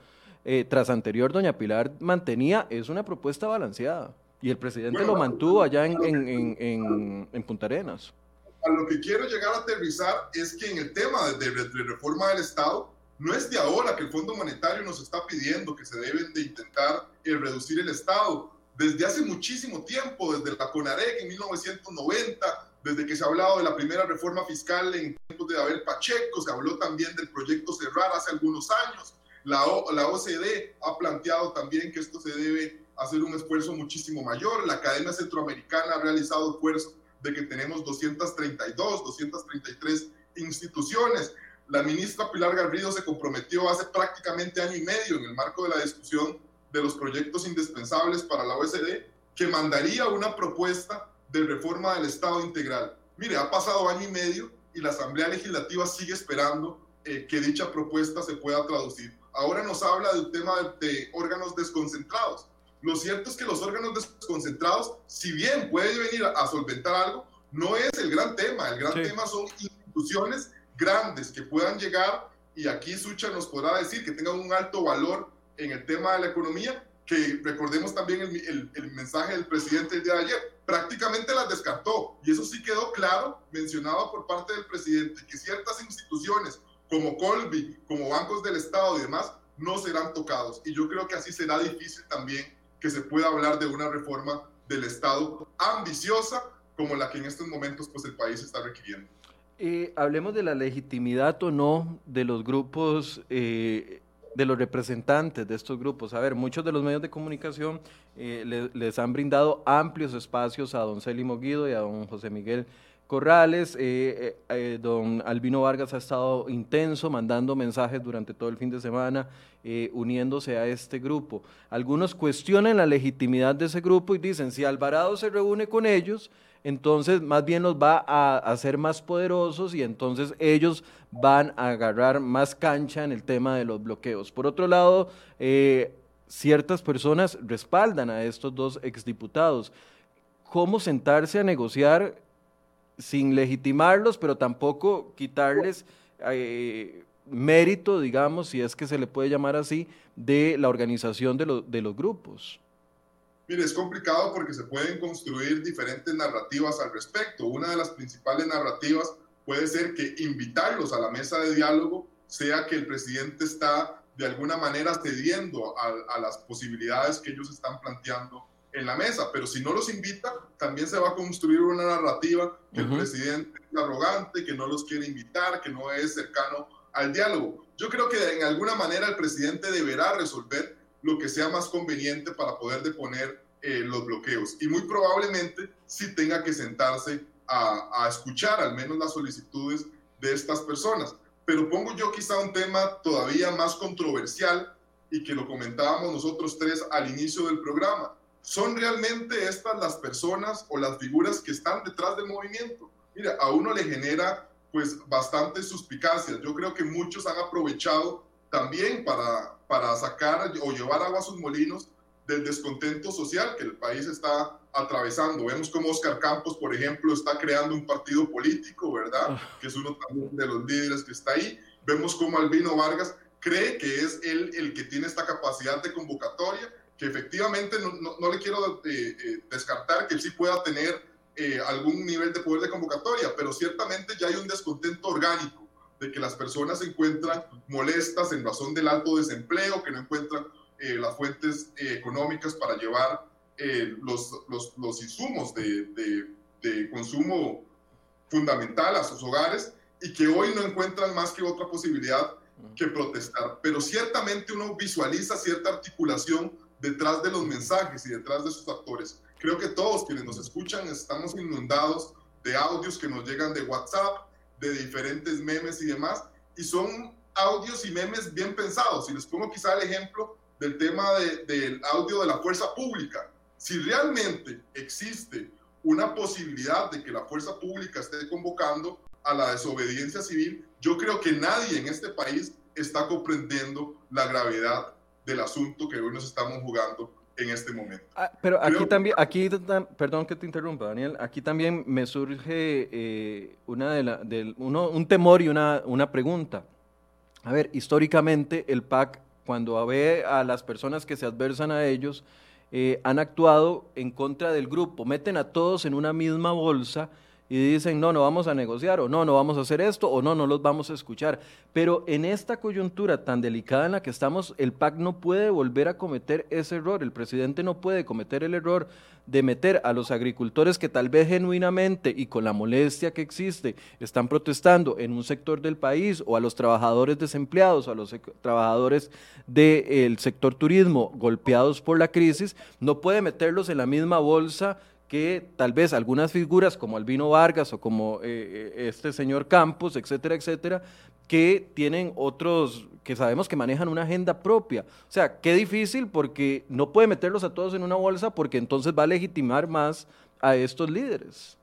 eh, tras anterior, doña Pilar mantenía, es una propuesta balanceada. Y el presidente lo mantuvo allá en, en, en, en Punta Arenas. A lo que quiero llegar a aterrizar es que en el tema de, de reforma del Estado, no es de ahora que el Fondo Monetario nos está pidiendo que se deben de intentar eh, reducir el Estado. Desde hace muchísimo tiempo, desde la CONAREC en 1990, desde que se ha hablado de la primera reforma fiscal en tiempos de Abel Pacheco, se habló también del proyecto Cerrar hace algunos años. La, la OCDE ha planteado también que esto se debe hacer un esfuerzo muchísimo mayor. La Academia Centroamericana ha realizado esfuerzos de que tenemos 232, 233 instituciones. La ministra Pilar Garrido se comprometió hace prácticamente año y medio en el marco de la discusión de los proyectos indispensables para la OSD que mandaría una propuesta de reforma del Estado integral. Mire, ha pasado año y medio y la Asamblea Legislativa sigue esperando eh, que dicha propuesta se pueda traducir. Ahora nos habla del tema de, órganos desconcentrados. Lo cierto es que los órganos desconcentrados, si bien puede venir a, solventar algo, no es el gran tema. El gran tema son instituciones grandes que puedan llegar, y aquí Sucha nos podrá decir que tengan un alto valor en el tema de la economía, que recordemos también el, el, mensaje del presidente el día de ayer, prácticamente las descartó. Y eso sí quedó claro, mencionado por parte del presidente, que ciertas instituciones como Colby, como bancos del Estado y demás, no serán tocados. Y yo creo que así será difícil también que se pueda hablar de una reforma del Estado ambiciosa como la que en estos momentos pues, el país está requiriendo. Eh, hablemos de la legitimidad o no de los grupos, eh, de los representantes de estos grupos. A ver, muchos de los medios de comunicación eh, les han brindado amplios espacios a don Célimo Guido y a don José Miguel Corrales. don Albino Vargas ha estado intenso, mandando mensajes durante todo el fin de semana, uniéndose a este grupo. Algunos cuestionan la legitimidad de ese grupo y dicen, si Alvarado se reúne con ellos, entonces más bien los va a hacer más poderosos y entonces ellos van a agarrar más cancha en el tema de los bloqueos. Por otro lado, eh, ciertas personas respaldan a estos dos exdiputados. ¿Cómo sentarse a negociar sin legitimarlos, pero tampoco quitarles eh, mérito, digamos, si es que se le puede llamar así, de la organización de, de los grupos? Mire, es complicado porque se pueden construir diferentes narrativas al respecto. Una de las principales narrativas puede ser que invitarlos a la mesa de diálogo sea que el presidente está de alguna manera cediendo a, las posibilidades que ellos están planteando en la mesa, pero si no los invita, también se va a construir una narrativa que el presidente es arrogante, que no los quiere invitar, que no es cercano al diálogo. Yo creo que en alguna manera el presidente deberá resolver lo que sea más conveniente para poder deponer eh, los bloqueos. Y muy probablemente sí tenga que sentarse a, a escuchar al menos las solicitudes de estas personas. Pero pongo yo quizá un tema todavía más controversial y que lo comentábamos nosotros tres al inicio del programa. ¿Son realmente estas las personas o las figuras que están detrás del movimiento? Mira, a uno le genera pues bastante suspicacias. Yo creo que muchos han aprovechado también para, para sacar o llevar agua a sus molinos del descontento social que el país está atravesando. Vemos como Oscar Campos, por ejemplo, está creando un partido político, ¿verdad? Ah. Que es uno también de los líderes que está ahí. Vemos como Albino Vargas cree que es él el que tiene esta capacidad de convocatoria, que efectivamente no, no, le quiero eh, eh, descartar que sí pueda tener eh, algún nivel de poder de convocatoria, pero ciertamente ya hay un descontento orgánico de que las personas se encuentran molestas en razón del alto desempleo, que no encuentran las fuentes económicas para llevar los, los, los, insumos de, de, de consumo fundamental a sus hogares y que hoy no encuentran más que otra posibilidad que protestar. Pero ciertamente uno visualiza cierta articulación detrás de los mensajes y detrás de sus actores. Creo que todos quienes nos escuchan estamos inundados de audios que nos llegan de WhatsApp, de diferentes memes y demás, y son audios y memes bien pensados. Y les pongo quizá el ejemplo del tema del audio de la fuerza pública. Si realmente existe una posibilidad de que la fuerza pública esté convocando a la desobediencia civil, yo creo que nadie en este país está comprendiendo la gravedad del asunto que hoy nos estamos jugando en este momento. Ah, pero aquí también, aquí, perdón que te interrumpa, Daniel, aquí también me surge eh, una de la, uno, un temor y una, una pregunta. A ver, históricamente el PAC, cuando ve a las personas que se adversan a ellos, eh, han actuado en contra del grupo, meten a todos en una misma bolsa y dicen, no, no vamos a negociar, o no, no vamos a hacer esto, o no, no los vamos a escuchar. Pero en esta coyuntura tan delicada en la que estamos, el PAC no puede volver a cometer ese error, el presidente no puede cometer el error de meter a los agricultores que tal vez genuinamente y con la molestia que existe están protestando en un sector del país, o a los trabajadores desempleados, o a los trabajadores del sector turismo golpeados por la crisis, no puede meterlos en la misma bolsa que tal vez algunas figuras como Albino Vargas o como eh, eh, este señor Campos, etcétera, etcétera, que tienen otros, que sabemos que manejan una agenda propia. O sea, qué difícil porque no puede meterlos a todos en una bolsa porque entonces va a legitimar más a estos líderes.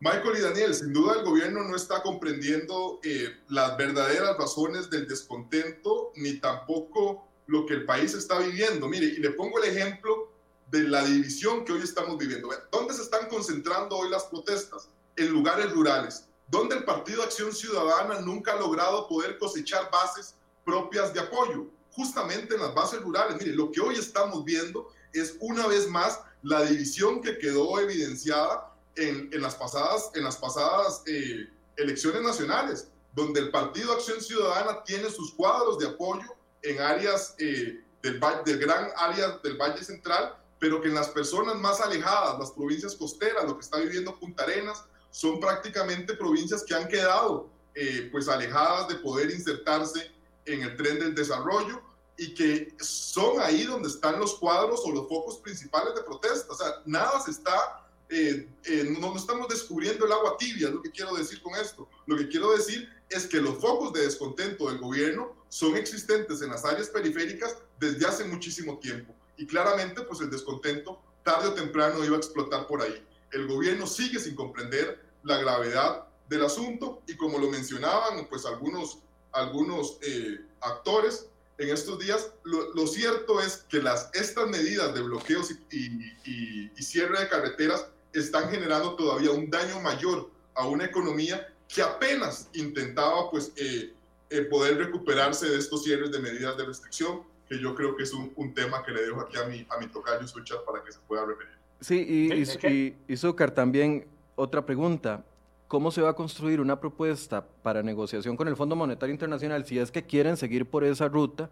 Michael y Daniel, sin duda el gobierno no está comprendiendo eh, las verdaderas razones del descontento ni tampoco lo que el país está viviendo. Mire, y le pongo el ejemplo de la división que hoy estamos viviendo. ¿Dónde se están concentrando hoy las protestas? En lugares rurales, donde el Partido Acción Ciudadana nunca ha logrado poder cosechar bases propias de apoyo, justamente en las bases rurales. Mire, lo que hoy estamos viendo es una vez más la división que quedó evidenciada en, en las pasadas, en las pasadas eh, elecciones nacionales, donde el Partido Acción Ciudadana tiene sus cuadros de apoyo en áreas eh, del, del gran área del Valle Central pero que en las personas más alejadas, las provincias costeras, lo que está viviendo Punta Arenas, son prácticamente provincias que han quedado eh, pues alejadas de poder insertarse en el tren del desarrollo y que son ahí donde están los cuadros o los focos principales de protesta. O sea, nada se está, eh, eh, no, no estamos descubriendo el agua tibia, es lo que quiero decir con esto. Lo que quiero decir es que los focos de descontento del gobierno son existentes en las áreas periféricas desde hace muchísimo tiempo y claramente pues el descontento tarde o temprano iba a explotar por ahí. El gobierno sigue sin comprender la gravedad del asunto y como lo mencionaban pues algunos, algunos eh, actores en estos días, lo, cierto es que las, estas medidas de bloqueos y, y, cierre de carreteras están generando todavía un daño mayor a una economía que apenas intentaba pues eh, eh, poder recuperarse de estos cierres de medidas de restricción que yo creo que es un, un tema que le dejo aquí a mi, a mi tocayo Suchar para que se pueda referir. Sí, y, y, y, Zúcar, también otra pregunta. ¿Cómo se va a construir una propuesta para negociación con el Fondo Monetario Internacional si es que quieren seguir por esa ruta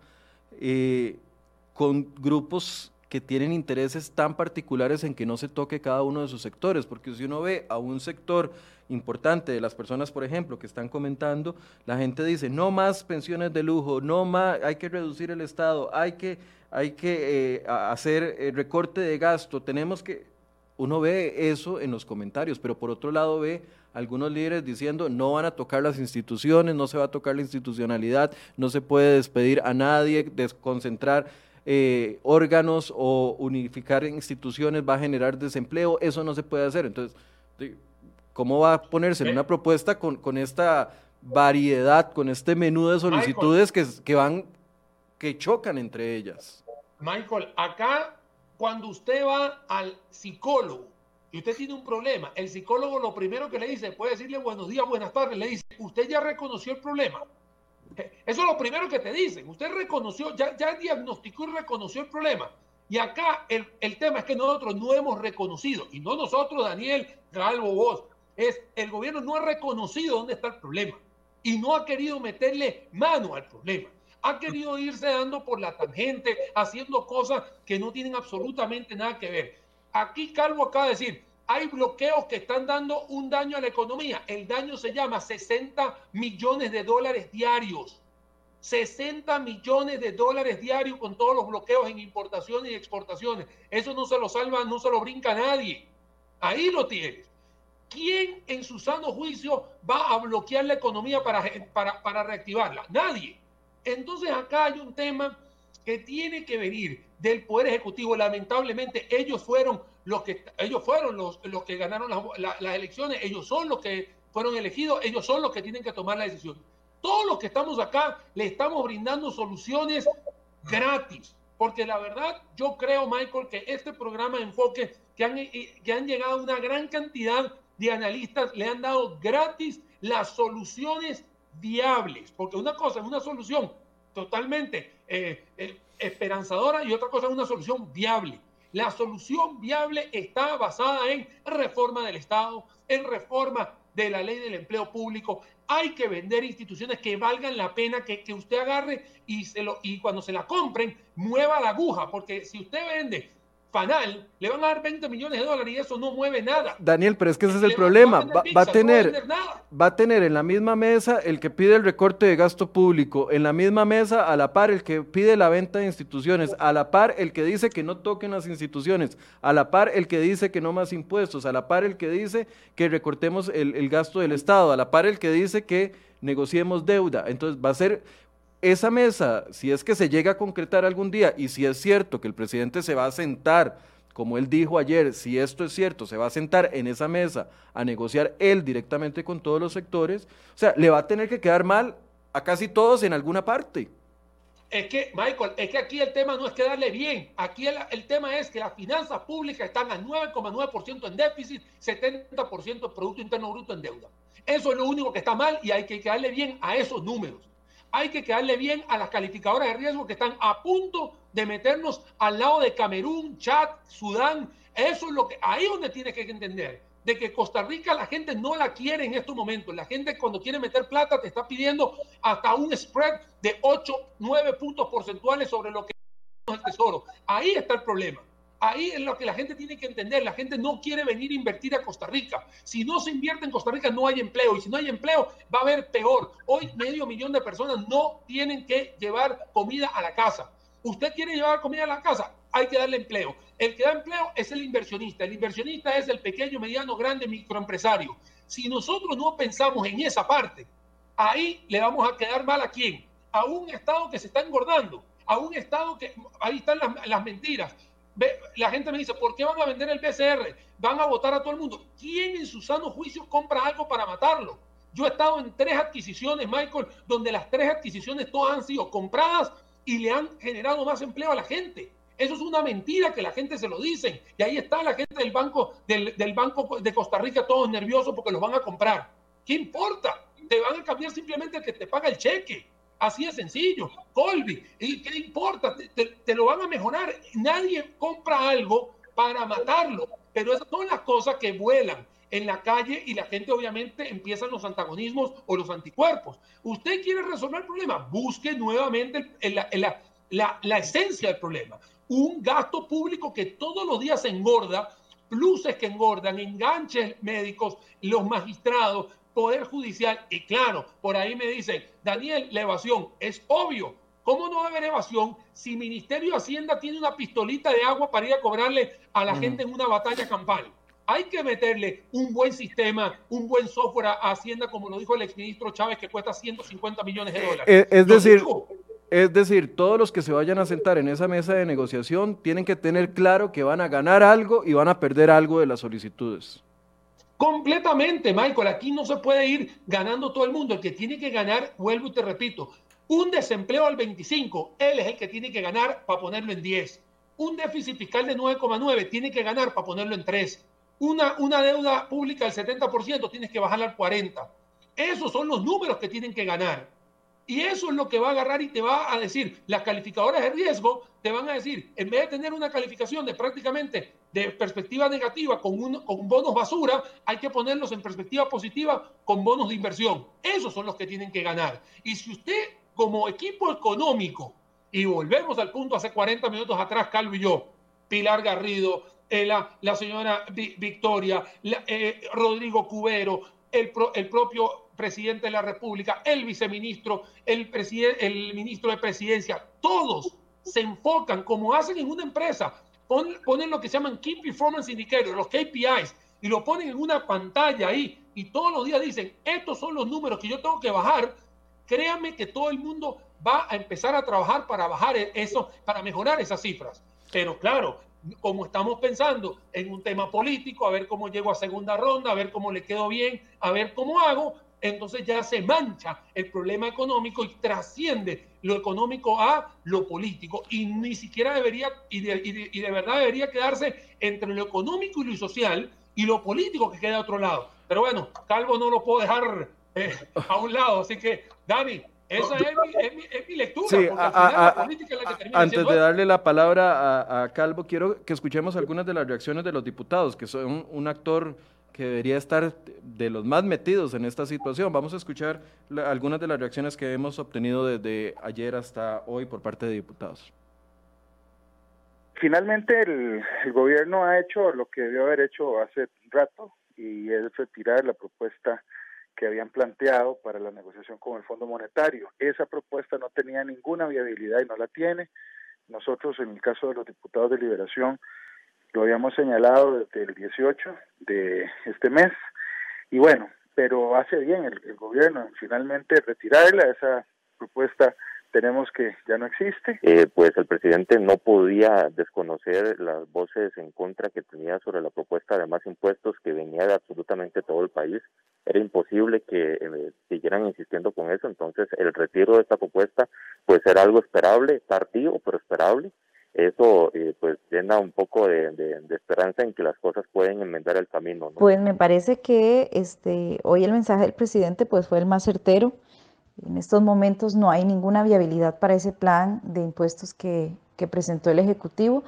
eh, con grupos que tienen intereses tan particulares en que no se toque cada uno de sus sectores? Porque si uno ve a un sector importante de las personas, por ejemplo, que están comentando, la gente dice, no más pensiones de lujo, no más, hay que reducir el Estado, hay que, hay que eh, hacer eh, recorte de gasto, tenemos que... Uno ve eso en los comentarios, pero por otro lado ve algunos líderes diciendo no van a tocar las instituciones, no se va a tocar la institucionalidad, no se puede despedir a nadie, desconcentrar eh, órganos o unificar instituciones va a generar desempleo, eso no se puede hacer. Entonces, ¿Cómo va a ponerse en una propuesta con, con esta variedad, con este menú de solicitudes que, que van, que chocan entre ellas. Michael, acá cuando usted va al psicólogo y usted tiene un problema, el psicólogo lo primero que le dice, puede decirle buenos días, buenas tardes, le dice, usted ya reconoció el problema. Eso es lo primero que te dicen. Usted reconoció, ya, ya diagnosticó y reconoció el problema. Y acá el, el, tema es que nosotros no hemos reconocido, y no nosotros, Daniel, Galvo, vos, es el gobierno no ha reconocido dónde está el problema y no ha querido meterle mano al problema. Ha querido irse dando por la tangente, haciendo cosas que no tienen absolutamente nada que ver. Aquí Calvo acaba de decir, hay bloqueos que están dando un daño a la economía. El daño se llama 60 millones de dólares diarios. 60 millones de dólares diarios con todos los bloqueos en importaciones y exportaciones. Eso no se lo salva, no se lo brinca nadie. Ahí lo tienes. ¿Quién en su sano juicio va a bloquear la economía para, para, para reactivarla? Nadie. Entonces acá hay un tema que tiene que venir del Poder Ejecutivo. Lamentablemente ellos fueron los que, ellos fueron los, los que ganaron las, las elecciones, ellos son los que fueron elegidos, ellos son los que tienen que tomar la decisión. Todos los que estamos acá le estamos brindando soluciones gratis, porque la verdad yo creo, Michael, que este programa de enfoque que han, que han llegado una gran cantidad de analistas le han dado gratis las soluciones viables, porque una cosa es una solución totalmente eh, eh, esperanzadora y otra cosa es una solución viable. La solución viable está basada en reforma del Estado, en reforma de la ley del empleo público. Hay que vender instituciones que valgan la pena que, que usted agarre y, se lo, y cuando se la compren, mueva la aguja, porque si usted vende Fanal, le van a dar 20 millones de dólares y eso no mueve nada. Daniel, pero es que ese es el problema. Va, a tener, va a tener en la misma mesa el que pide el recorte de gasto público, en la misma mesa a la par el que pide la venta de instituciones, a la par el que dice que no toquen las instituciones, a la par el que dice que no más impuestos, a la par el que dice que recortemos el, el gasto del Estado, a la par el que dice que negociemos deuda. Entonces va a ser esa mesa, si es que se llega a concretar algún día y si es cierto que el presidente se va a sentar, como él dijo ayer, si esto es cierto, se va a sentar en esa mesa a negociar él directamente con todos los sectores, o sea, le va a tener que quedar mal a casi todos en alguna parte. Es que, Michael, es que aquí el tema no es quedarle bien. Aquí el, el tema es que las finanzas públicas están al 9,9% en déficit, 70% de Producto Interno Bruto en deuda. Eso es lo único que está mal y hay que quedarle bien a esos números hay que quedarle bien a las calificadoras de riesgo que están a punto de meternos al lado de Camerún, Chad, Sudán. Eso es lo que ahí es donde tiene que entender de que Costa Rica la gente no la quiere en estos momentos. La gente cuando quiere meter plata te está pidiendo hasta un spread de 8, 9 puntos porcentuales sobre lo que es el tesoro. Ahí está el problema. Ahí es lo que la gente tiene que entender. La gente no quiere venir a invertir a Costa Rica. Si no se invierte en Costa Rica, no hay empleo. Y si no hay empleo, va a haber peor. Hoy medio millón de personas no tienen que llevar comida a la casa. ¿Usted quiere llevar comida a la casa? Hay que darle empleo. El que da empleo es el inversionista. El inversionista es el pequeño, mediano, grande microempresario. Si nosotros no pensamos en esa parte, ahí le vamos a quedar mal a quién? A un Estado que se está engordando, a un Estado que ahí están las, las mentiras la gente me dice, ¿por qué van a vender el PCR? Van a votar a todo el mundo. ¿Quién en su sano juicio compra algo para matarlo? Yo he estado en tres adquisiciones, Michael, donde las tres adquisiciones todas han sido compradas y le han generado más empleo a la gente. Eso es una mentira que la gente se lo dicen. Y ahí está la gente del banco, del, del Banco de Costa Rica, todos nerviosos porque los van a comprar. ¿Qué importa? Te van a cambiar simplemente el que te paga el cheque. Así de sencillo. Colby, ¿y qué importa? Te, lo van a mejorar. Nadie compra algo para matarlo. Pero esas son las cosas que vuelan en la calle y la gente obviamente empiezan los antagonismos o los anticuerpos. Usted quiere resolver el problema, busque nuevamente la, la esencia del problema. Un gasto público que todos los días engorda, pluses que engordan, enganches médicos, los magistrados, Poder Judicial. Y claro, por ahí me dicen, Daniel, la evasión es obvio. ¿Cómo no va a haber evasión si Ministerio de Hacienda tiene una pistolita de agua para ir a cobrarle a la gente en una batalla campal? Hay que meterle un buen sistema, un buen software a Hacienda, como lo dijo el exministro Chávez, que cuesta 150 millones de dólares. Eh, es, decir, es decir, todos los que se vayan a sentar en esa mesa de negociación tienen que tener claro que van a ganar algo y van a perder algo de las solicitudes. Completamente, Michael. Aquí no se puede ir ganando todo el mundo. El que tiene que ganar, vuelvo y te repito, un desempleo al 25, él es el que tiene que ganar para ponerlo en 10. Un déficit fiscal de 9,9 tiene que ganar para ponerlo en 3. Una, una deuda pública del 70% tienes que bajarla al 40. Esos son los números que tienen que ganar. Y eso es lo que va a agarrar y te va a decir, las calificadoras de riesgo te van a decir, en vez de tener una calificación de prácticamente de perspectiva negativa con, un, con bonos basura, hay que ponerlos en perspectiva positiva con bonos de inversión. Esos son los que tienen que ganar. Y si usted como equipo económico, y volvemos al punto hace 40 minutos atrás, Calvo y yo, Pilar Garrido, eh, la, la, señora Victoria, eh, Rodrigo Cubero, el, el propio presidente de la República, el viceministro, el, el ministro de presidencia, todos se enfocan como hacen en una empresa, ponen, lo que se llaman Key Performance Indicators, los KPIs, y lo ponen en una pantalla ahí, y todos los días dicen, estos son los números que yo tengo que bajar, créanme que todo el mundo va a empezar a trabajar para bajar eso, para mejorar esas cifras. Pero claro, como estamos pensando en un tema político, a ver cómo llego a segunda ronda, a ver cómo le quedo bien, a ver cómo hago, entonces ya se mancha el problema económico y trasciende lo económico a lo político y ni siquiera debería, y de, verdad debería quedarse entre lo económico y lo social y lo político que queda a otro lado. Pero bueno, Calvo no lo puedo dejar eh, a un lado, así que Dani, esa es mi, lectura. Sí, antes de darle la palabra a, a, Calvo, quiero que escuchemos algunas de las reacciones de los diputados, que son un actor que debería estar de los más metidos en esta situación. Vamos a escuchar algunas de las reacciones que hemos obtenido desde ayer hasta hoy por parte de diputados. Finalmente el, gobierno ha hecho lo que debió haber hecho hace rato y es retirar la propuesta que habían planteado para la negociación con el Fondo Monetario. Esa propuesta no tenía ninguna viabilidad y no la tiene. Nosotros, en el caso de los diputados de Liberación, lo habíamos señalado desde el 18 de este mes. Y bueno, pero hace bien el, gobierno finalmente retirarla, esa propuesta tenemos que ya no existe. Eh, pues el presidente no podía desconocer las voces en contra que tenía sobre la propuesta de más impuestos que venía de absolutamente todo el país. Era imposible que eh, siguieran insistiendo con eso, entonces el retiro de esta propuesta pues era algo esperable, tardío, pero esperable eso eh, pues llena un poco de, esperanza en que las cosas pueden enmendar el camino. Pues me parece que este, hoy el mensaje del presidente pues fue el más certero. En estos momentos no hay ninguna viabilidad para ese plan de impuestos que, que presentó el Ejecutivo.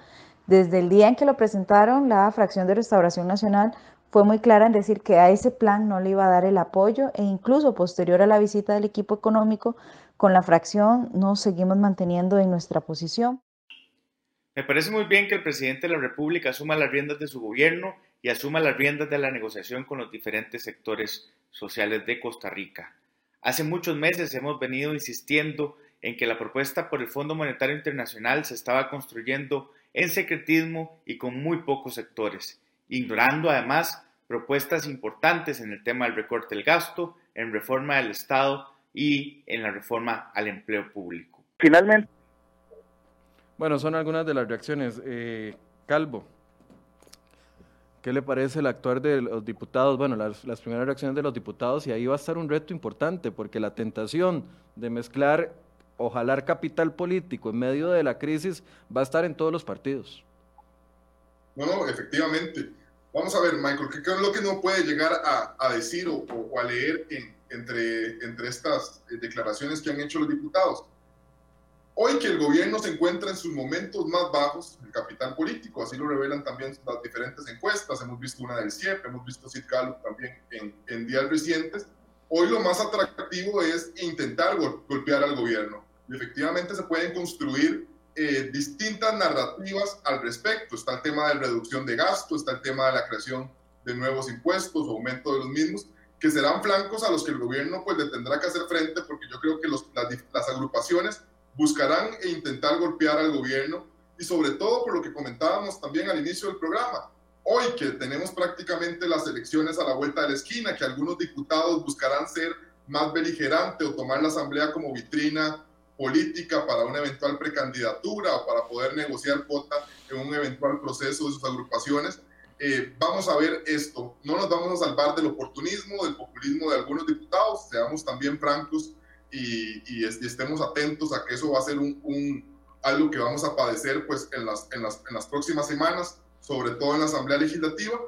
Desde el día en que lo presentaron, la fracción de Restauración Nacional fue muy clara en decir que a ese plan no le iba a dar el apoyo e incluso posterior a la visita del equipo económico con la fracción nos seguimos manteniendo en nuestra posición. Me parece muy bien que el presidente de la República asuma las riendas de su gobierno y asuma las riendas de la negociación con los diferentes sectores sociales de Costa Rica. Hace muchos meses hemos venido insistiendo en que la propuesta por el Fondo Monetario Internacional se estaba construyendo en secretismo y con muy pocos sectores, ignorando además propuestas importantes en el tema del recorte del gasto, en reforma del Estado y en la reforma al empleo público. Finalmente, bueno, son algunas de las reacciones. Eh, Calvo, ¿qué le parece el actuar de los diputados? Bueno, las, primeras reacciones de los diputados y ahí va a estar un reto importante porque la tentación de mezclar o jalar capital político en medio de la crisis va a estar en todos los partidos. No, efectivamente. Vamos a ver, Michael, ¿qué, es lo que no puede llegar a, decir o, a leer entre, entre estas eh, declaraciones que han hecho los diputados? Hoy que el gobierno se encuentra en sus momentos más bajos, el capital político, así lo revelan también las diferentes encuestas, hemos visto una del CIEP, hemos visto Sid también en, en días recientes, hoy lo más atractivo es intentar golpear al gobierno. Y efectivamente se pueden construir eh, distintas narrativas al respecto. Está el tema de reducción de gasto, está el tema de la creación de nuevos impuestos, aumento de los mismos, que serán flancos a los que el gobierno pues le tendrá que hacer frente, porque yo creo que los, las, las agrupaciones buscarán e intentar golpear al gobierno y sobre todo por lo que comentábamos también al inicio del programa. Hoy que tenemos prácticamente las elecciones a la vuelta de la esquina, que algunos diputados buscarán ser más beligerantes o tomar la asamblea como vitrina política para una eventual precandidatura o para poder negociar cuota en un eventual proceso de sus agrupaciones, eh, vamos a ver esto, no nos vamos a salvar del oportunismo, del populismo de algunos diputados, seamos también francos y, estemos atentos a que eso va a ser un, algo que vamos a padecer pues, en, las, en, las, en las próximas semanas, sobre todo en la Asamblea Legislativa,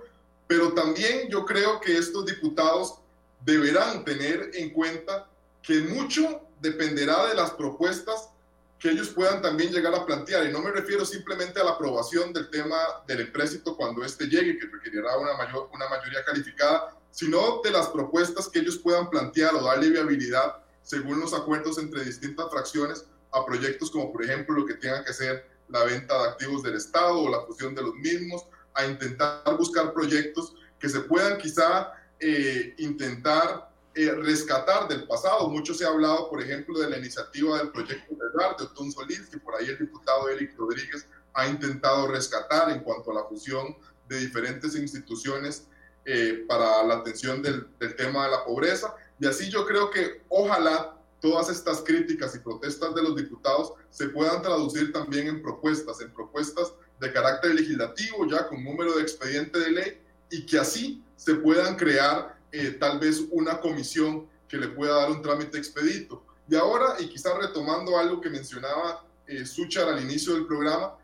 pero también yo creo que estos diputados deberán tener en cuenta que mucho dependerá de las propuestas que ellos puedan también llegar a plantear. Y no me refiero simplemente a la aprobación del tema del empréstito cuando éste llegue, que requerirá una, mayor, una mayoría calificada, sino de las propuestas que ellos puedan plantear o darle viabilidad según los acuerdos entre distintas fracciones a proyectos como por ejemplo lo que tenga que ser la venta de activos del Estado o la fusión de los mismos, a intentar buscar proyectos que se puedan quizá eh, intentar eh, rescatar del pasado. Mucho se ha hablado, por ejemplo, de la iniciativa del proyecto de Otón Solís, que por ahí el diputado Eric Rodríguez ha intentado rescatar en cuanto a la fusión de diferentes instituciones eh, para la atención del, del tema de la pobreza. Y así yo creo que ojalá todas estas críticas y protestas de los diputados se puedan traducir también en propuestas, en propuestas de carácter legislativo, ya con número de expediente de ley, y que así se puedan crear eh, tal vez una comisión que le pueda dar un trámite expedito. Y ahora, y quizás retomando algo que mencionaba eh, Suchar al inicio del programa,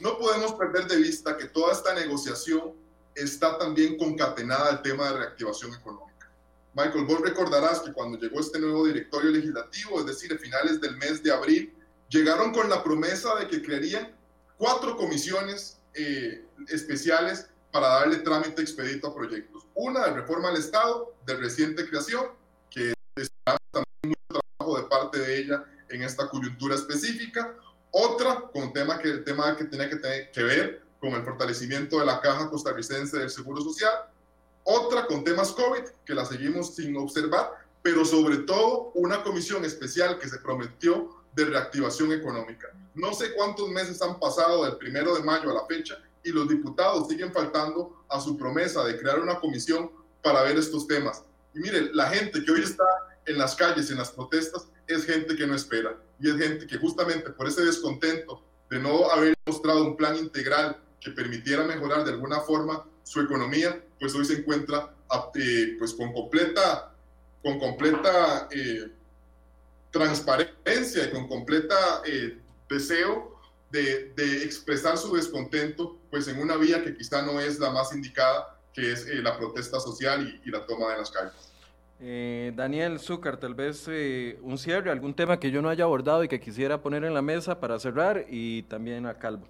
no podemos perder de vista que toda esta negociación está también concatenada al tema de reactivación económica. Michael, vos recordarás que cuando llegó este nuevo directorio legislativo, es decir, a finales del mes de abril, llegaron con la promesa de que crearían cuatro comisiones eh, especiales para darle trámite expedito a proyectos. Una de reforma al Estado, de reciente creación, que está también mucho trabajo de parte de ella en esta coyuntura específica. Otra con tema que, el tema que tiene que, tener, que ver con el fortalecimiento de la Caja Costarricense del Seguro Social. Otra con temas COVID, que la seguimos sin observar, pero sobre todo una comisión especial que se prometió de reactivación económica. No sé cuántos meses han pasado del primero de mayo a la fecha y los diputados siguen faltando a su promesa de crear una comisión para ver estos temas. Y miren, la gente que hoy está en las calles, y en las protestas, es gente que no espera y es gente que justamente por ese descontento de no haber mostrado un plan integral que permitiera mejorar de alguna forma su economía, pues hoy se encuentra eh, pues con completa, con completa eh, transparencia y con completa eh, deseo de, expresar su descontento, pues en una vía que quizá no es la más indicada, que es eh, la protesta social y, la toma de las calles. Eh, Daniel Zúcar, tal vez eh, un cierre, algún tema que yo no haya abordado y que quisiera poner en la mesa para cerrar y también a Calvo.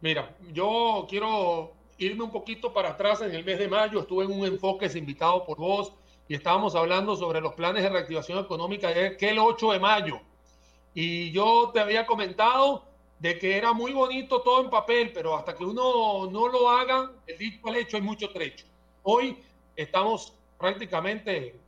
Mira, yo quiero irme un poquito para atrás. En el mes de mayo estuve en un enfoque invitado por vos y estábamos hablando sobre los planes de reactivación económica que el 8 de mayo y yo te había comentado de que era muy bonito todo en papel, pero hasta que uno no lo haga, el dicho al hecho hay mucho trecho. Hoy estamos prácticamente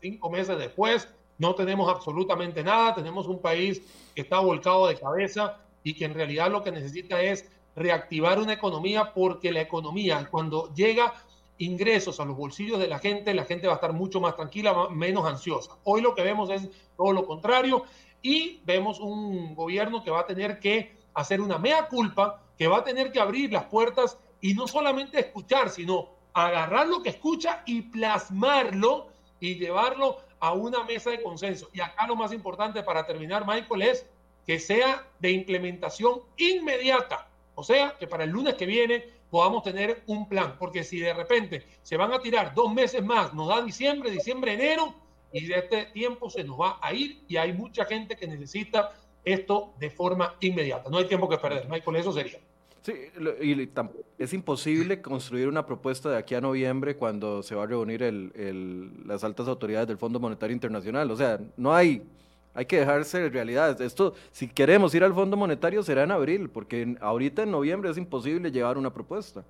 cinco meses después, no tenemos absolutamente nada, tenemos un país que está volcado de cabeza y que en realidad lo que necesita es reactivar una economía porque la economía cuando llega ingresos a los bolsillos de la gente, la gente va a estar mucho más tranquila, menos ansiosa. Hoy lo que vemos es todo lo contrario y vemos un gobierno que va a tener que hacer una mea culpa, que va a tener que abrir las puertas y no solamente escuchar, sino agarrar lo que escucha y plasmarlo y llevarlo a una mesa de consenso. Y acá lo más importante para terminar, Michael, es que sea de implementación inmediata. O sea, que para el lunes que viene podamos tener un plan, porque si de repente se van a tirar dos meses más, nos da diciembre, diciembre, enero, y de este tiempo se nos va a ir y hay mucha gente que necesita esto de forma inmediata. No hay tiempo que perder, Michael, eso sería. Sí, y es imposible construir una propuesta de aquí a noviembre cuando se va a reunir el, las altas autoridades del Fondo Monetario Internacional. O sea, no hay, hay que dejarse de realidades. Esto, si queremos ir al Fondo Monetario, será en abril, porque ahorita en noviembre es imposible llevar una propuesta.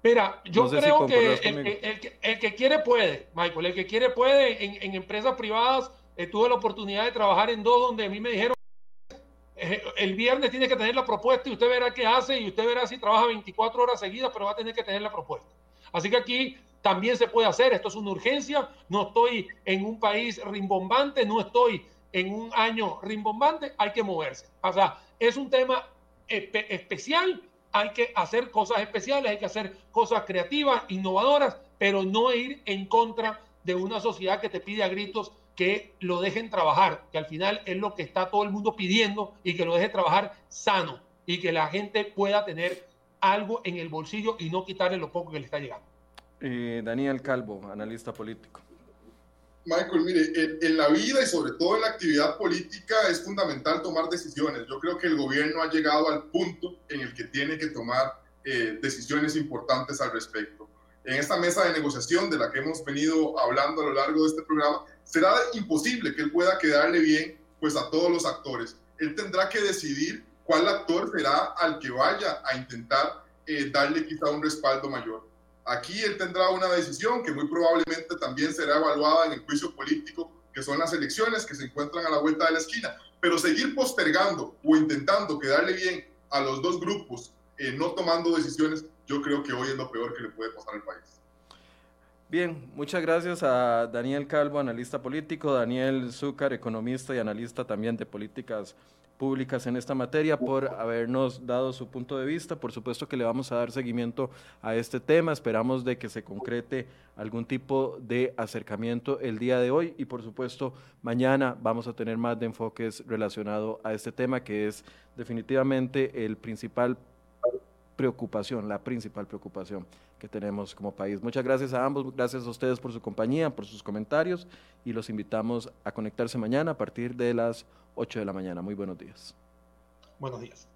Mira, yo creo que el, que quiere puede, Michael, el que quiere puede. En, empresas privadas eh, tuve la oportunidad de trabajar en dos donde a mí me dijeron, eh, el viernes tiene que tener la propuesta y usted verá qué hace y usted verá si trabaja 24 horas seguidas, pero va a tener que tener la propuesta. Así que aquí también se puede hacer, esto es una urgencia, no estoy en un país rimbombante, no estoy en un año rimbombante, hay que moverse. O sea, es un tema especial hay que hacer cosas especiales, hay que hacer cosas creativas, innovadoras, pero no ir en contra de una sociedad que te pide a gritos que lo dejen trabajar, que al final es lo que está todo el mundo pidiendo y que lo deje trabajar sano y que la gente pueda tener algo en el bolsillo y no quitarle lo poco que le está llegando. Eh, Daniel Calvo, analista político. Michael, mire, en, la vida y sobre todo en la actividad política es fundamental tomar decisiones. Yo creo que el gobierno ha llegado al punto en el que tiene que tomar eh, decisiones importantes al respecto. En esta mesa de negociación de la que hemos venido hablando a lo largo de este programa, será imposible que él pueda quedarle bien pues a todos los actores. Él tendrá que decidir cuál actor será al que vaya a intentar eh, darle quizá un respaldo mayor. Aquí él tendrá una decisión que muy probablemente también será evaluada en el juicio político, que son las elecciones que se encuentran a la vuelta de la esquina. Pero seguir postergando o intentando quedarle bien a los dos grupos, eh, no tomando decisiones, yo creo que hoy es lo peor que le puede pasar al país. Bien, muchas gracias a Daniel Calvo, analista político, Daniel Zúcar, economista y analista también de políticas públicas en esta materia, por habernos dado su punto de vista. Por supuesto que le vamos a dar seguimiento a este tema. Esperamos de que se concrete algún tipo de acercamiento el día de hoy y por supuesto mañana vamos a tener más de enfoques relacionado a este tema que es definitivamente el principal preocupación, la principal preocupación que tenemos como país. Muchas gracias a ambos, gracias a ustedes por su compañía, por sus comentarios y los invitamos a conectarse mañana a partir de las 8 de la mañana. Muy buenos días. Buenos días.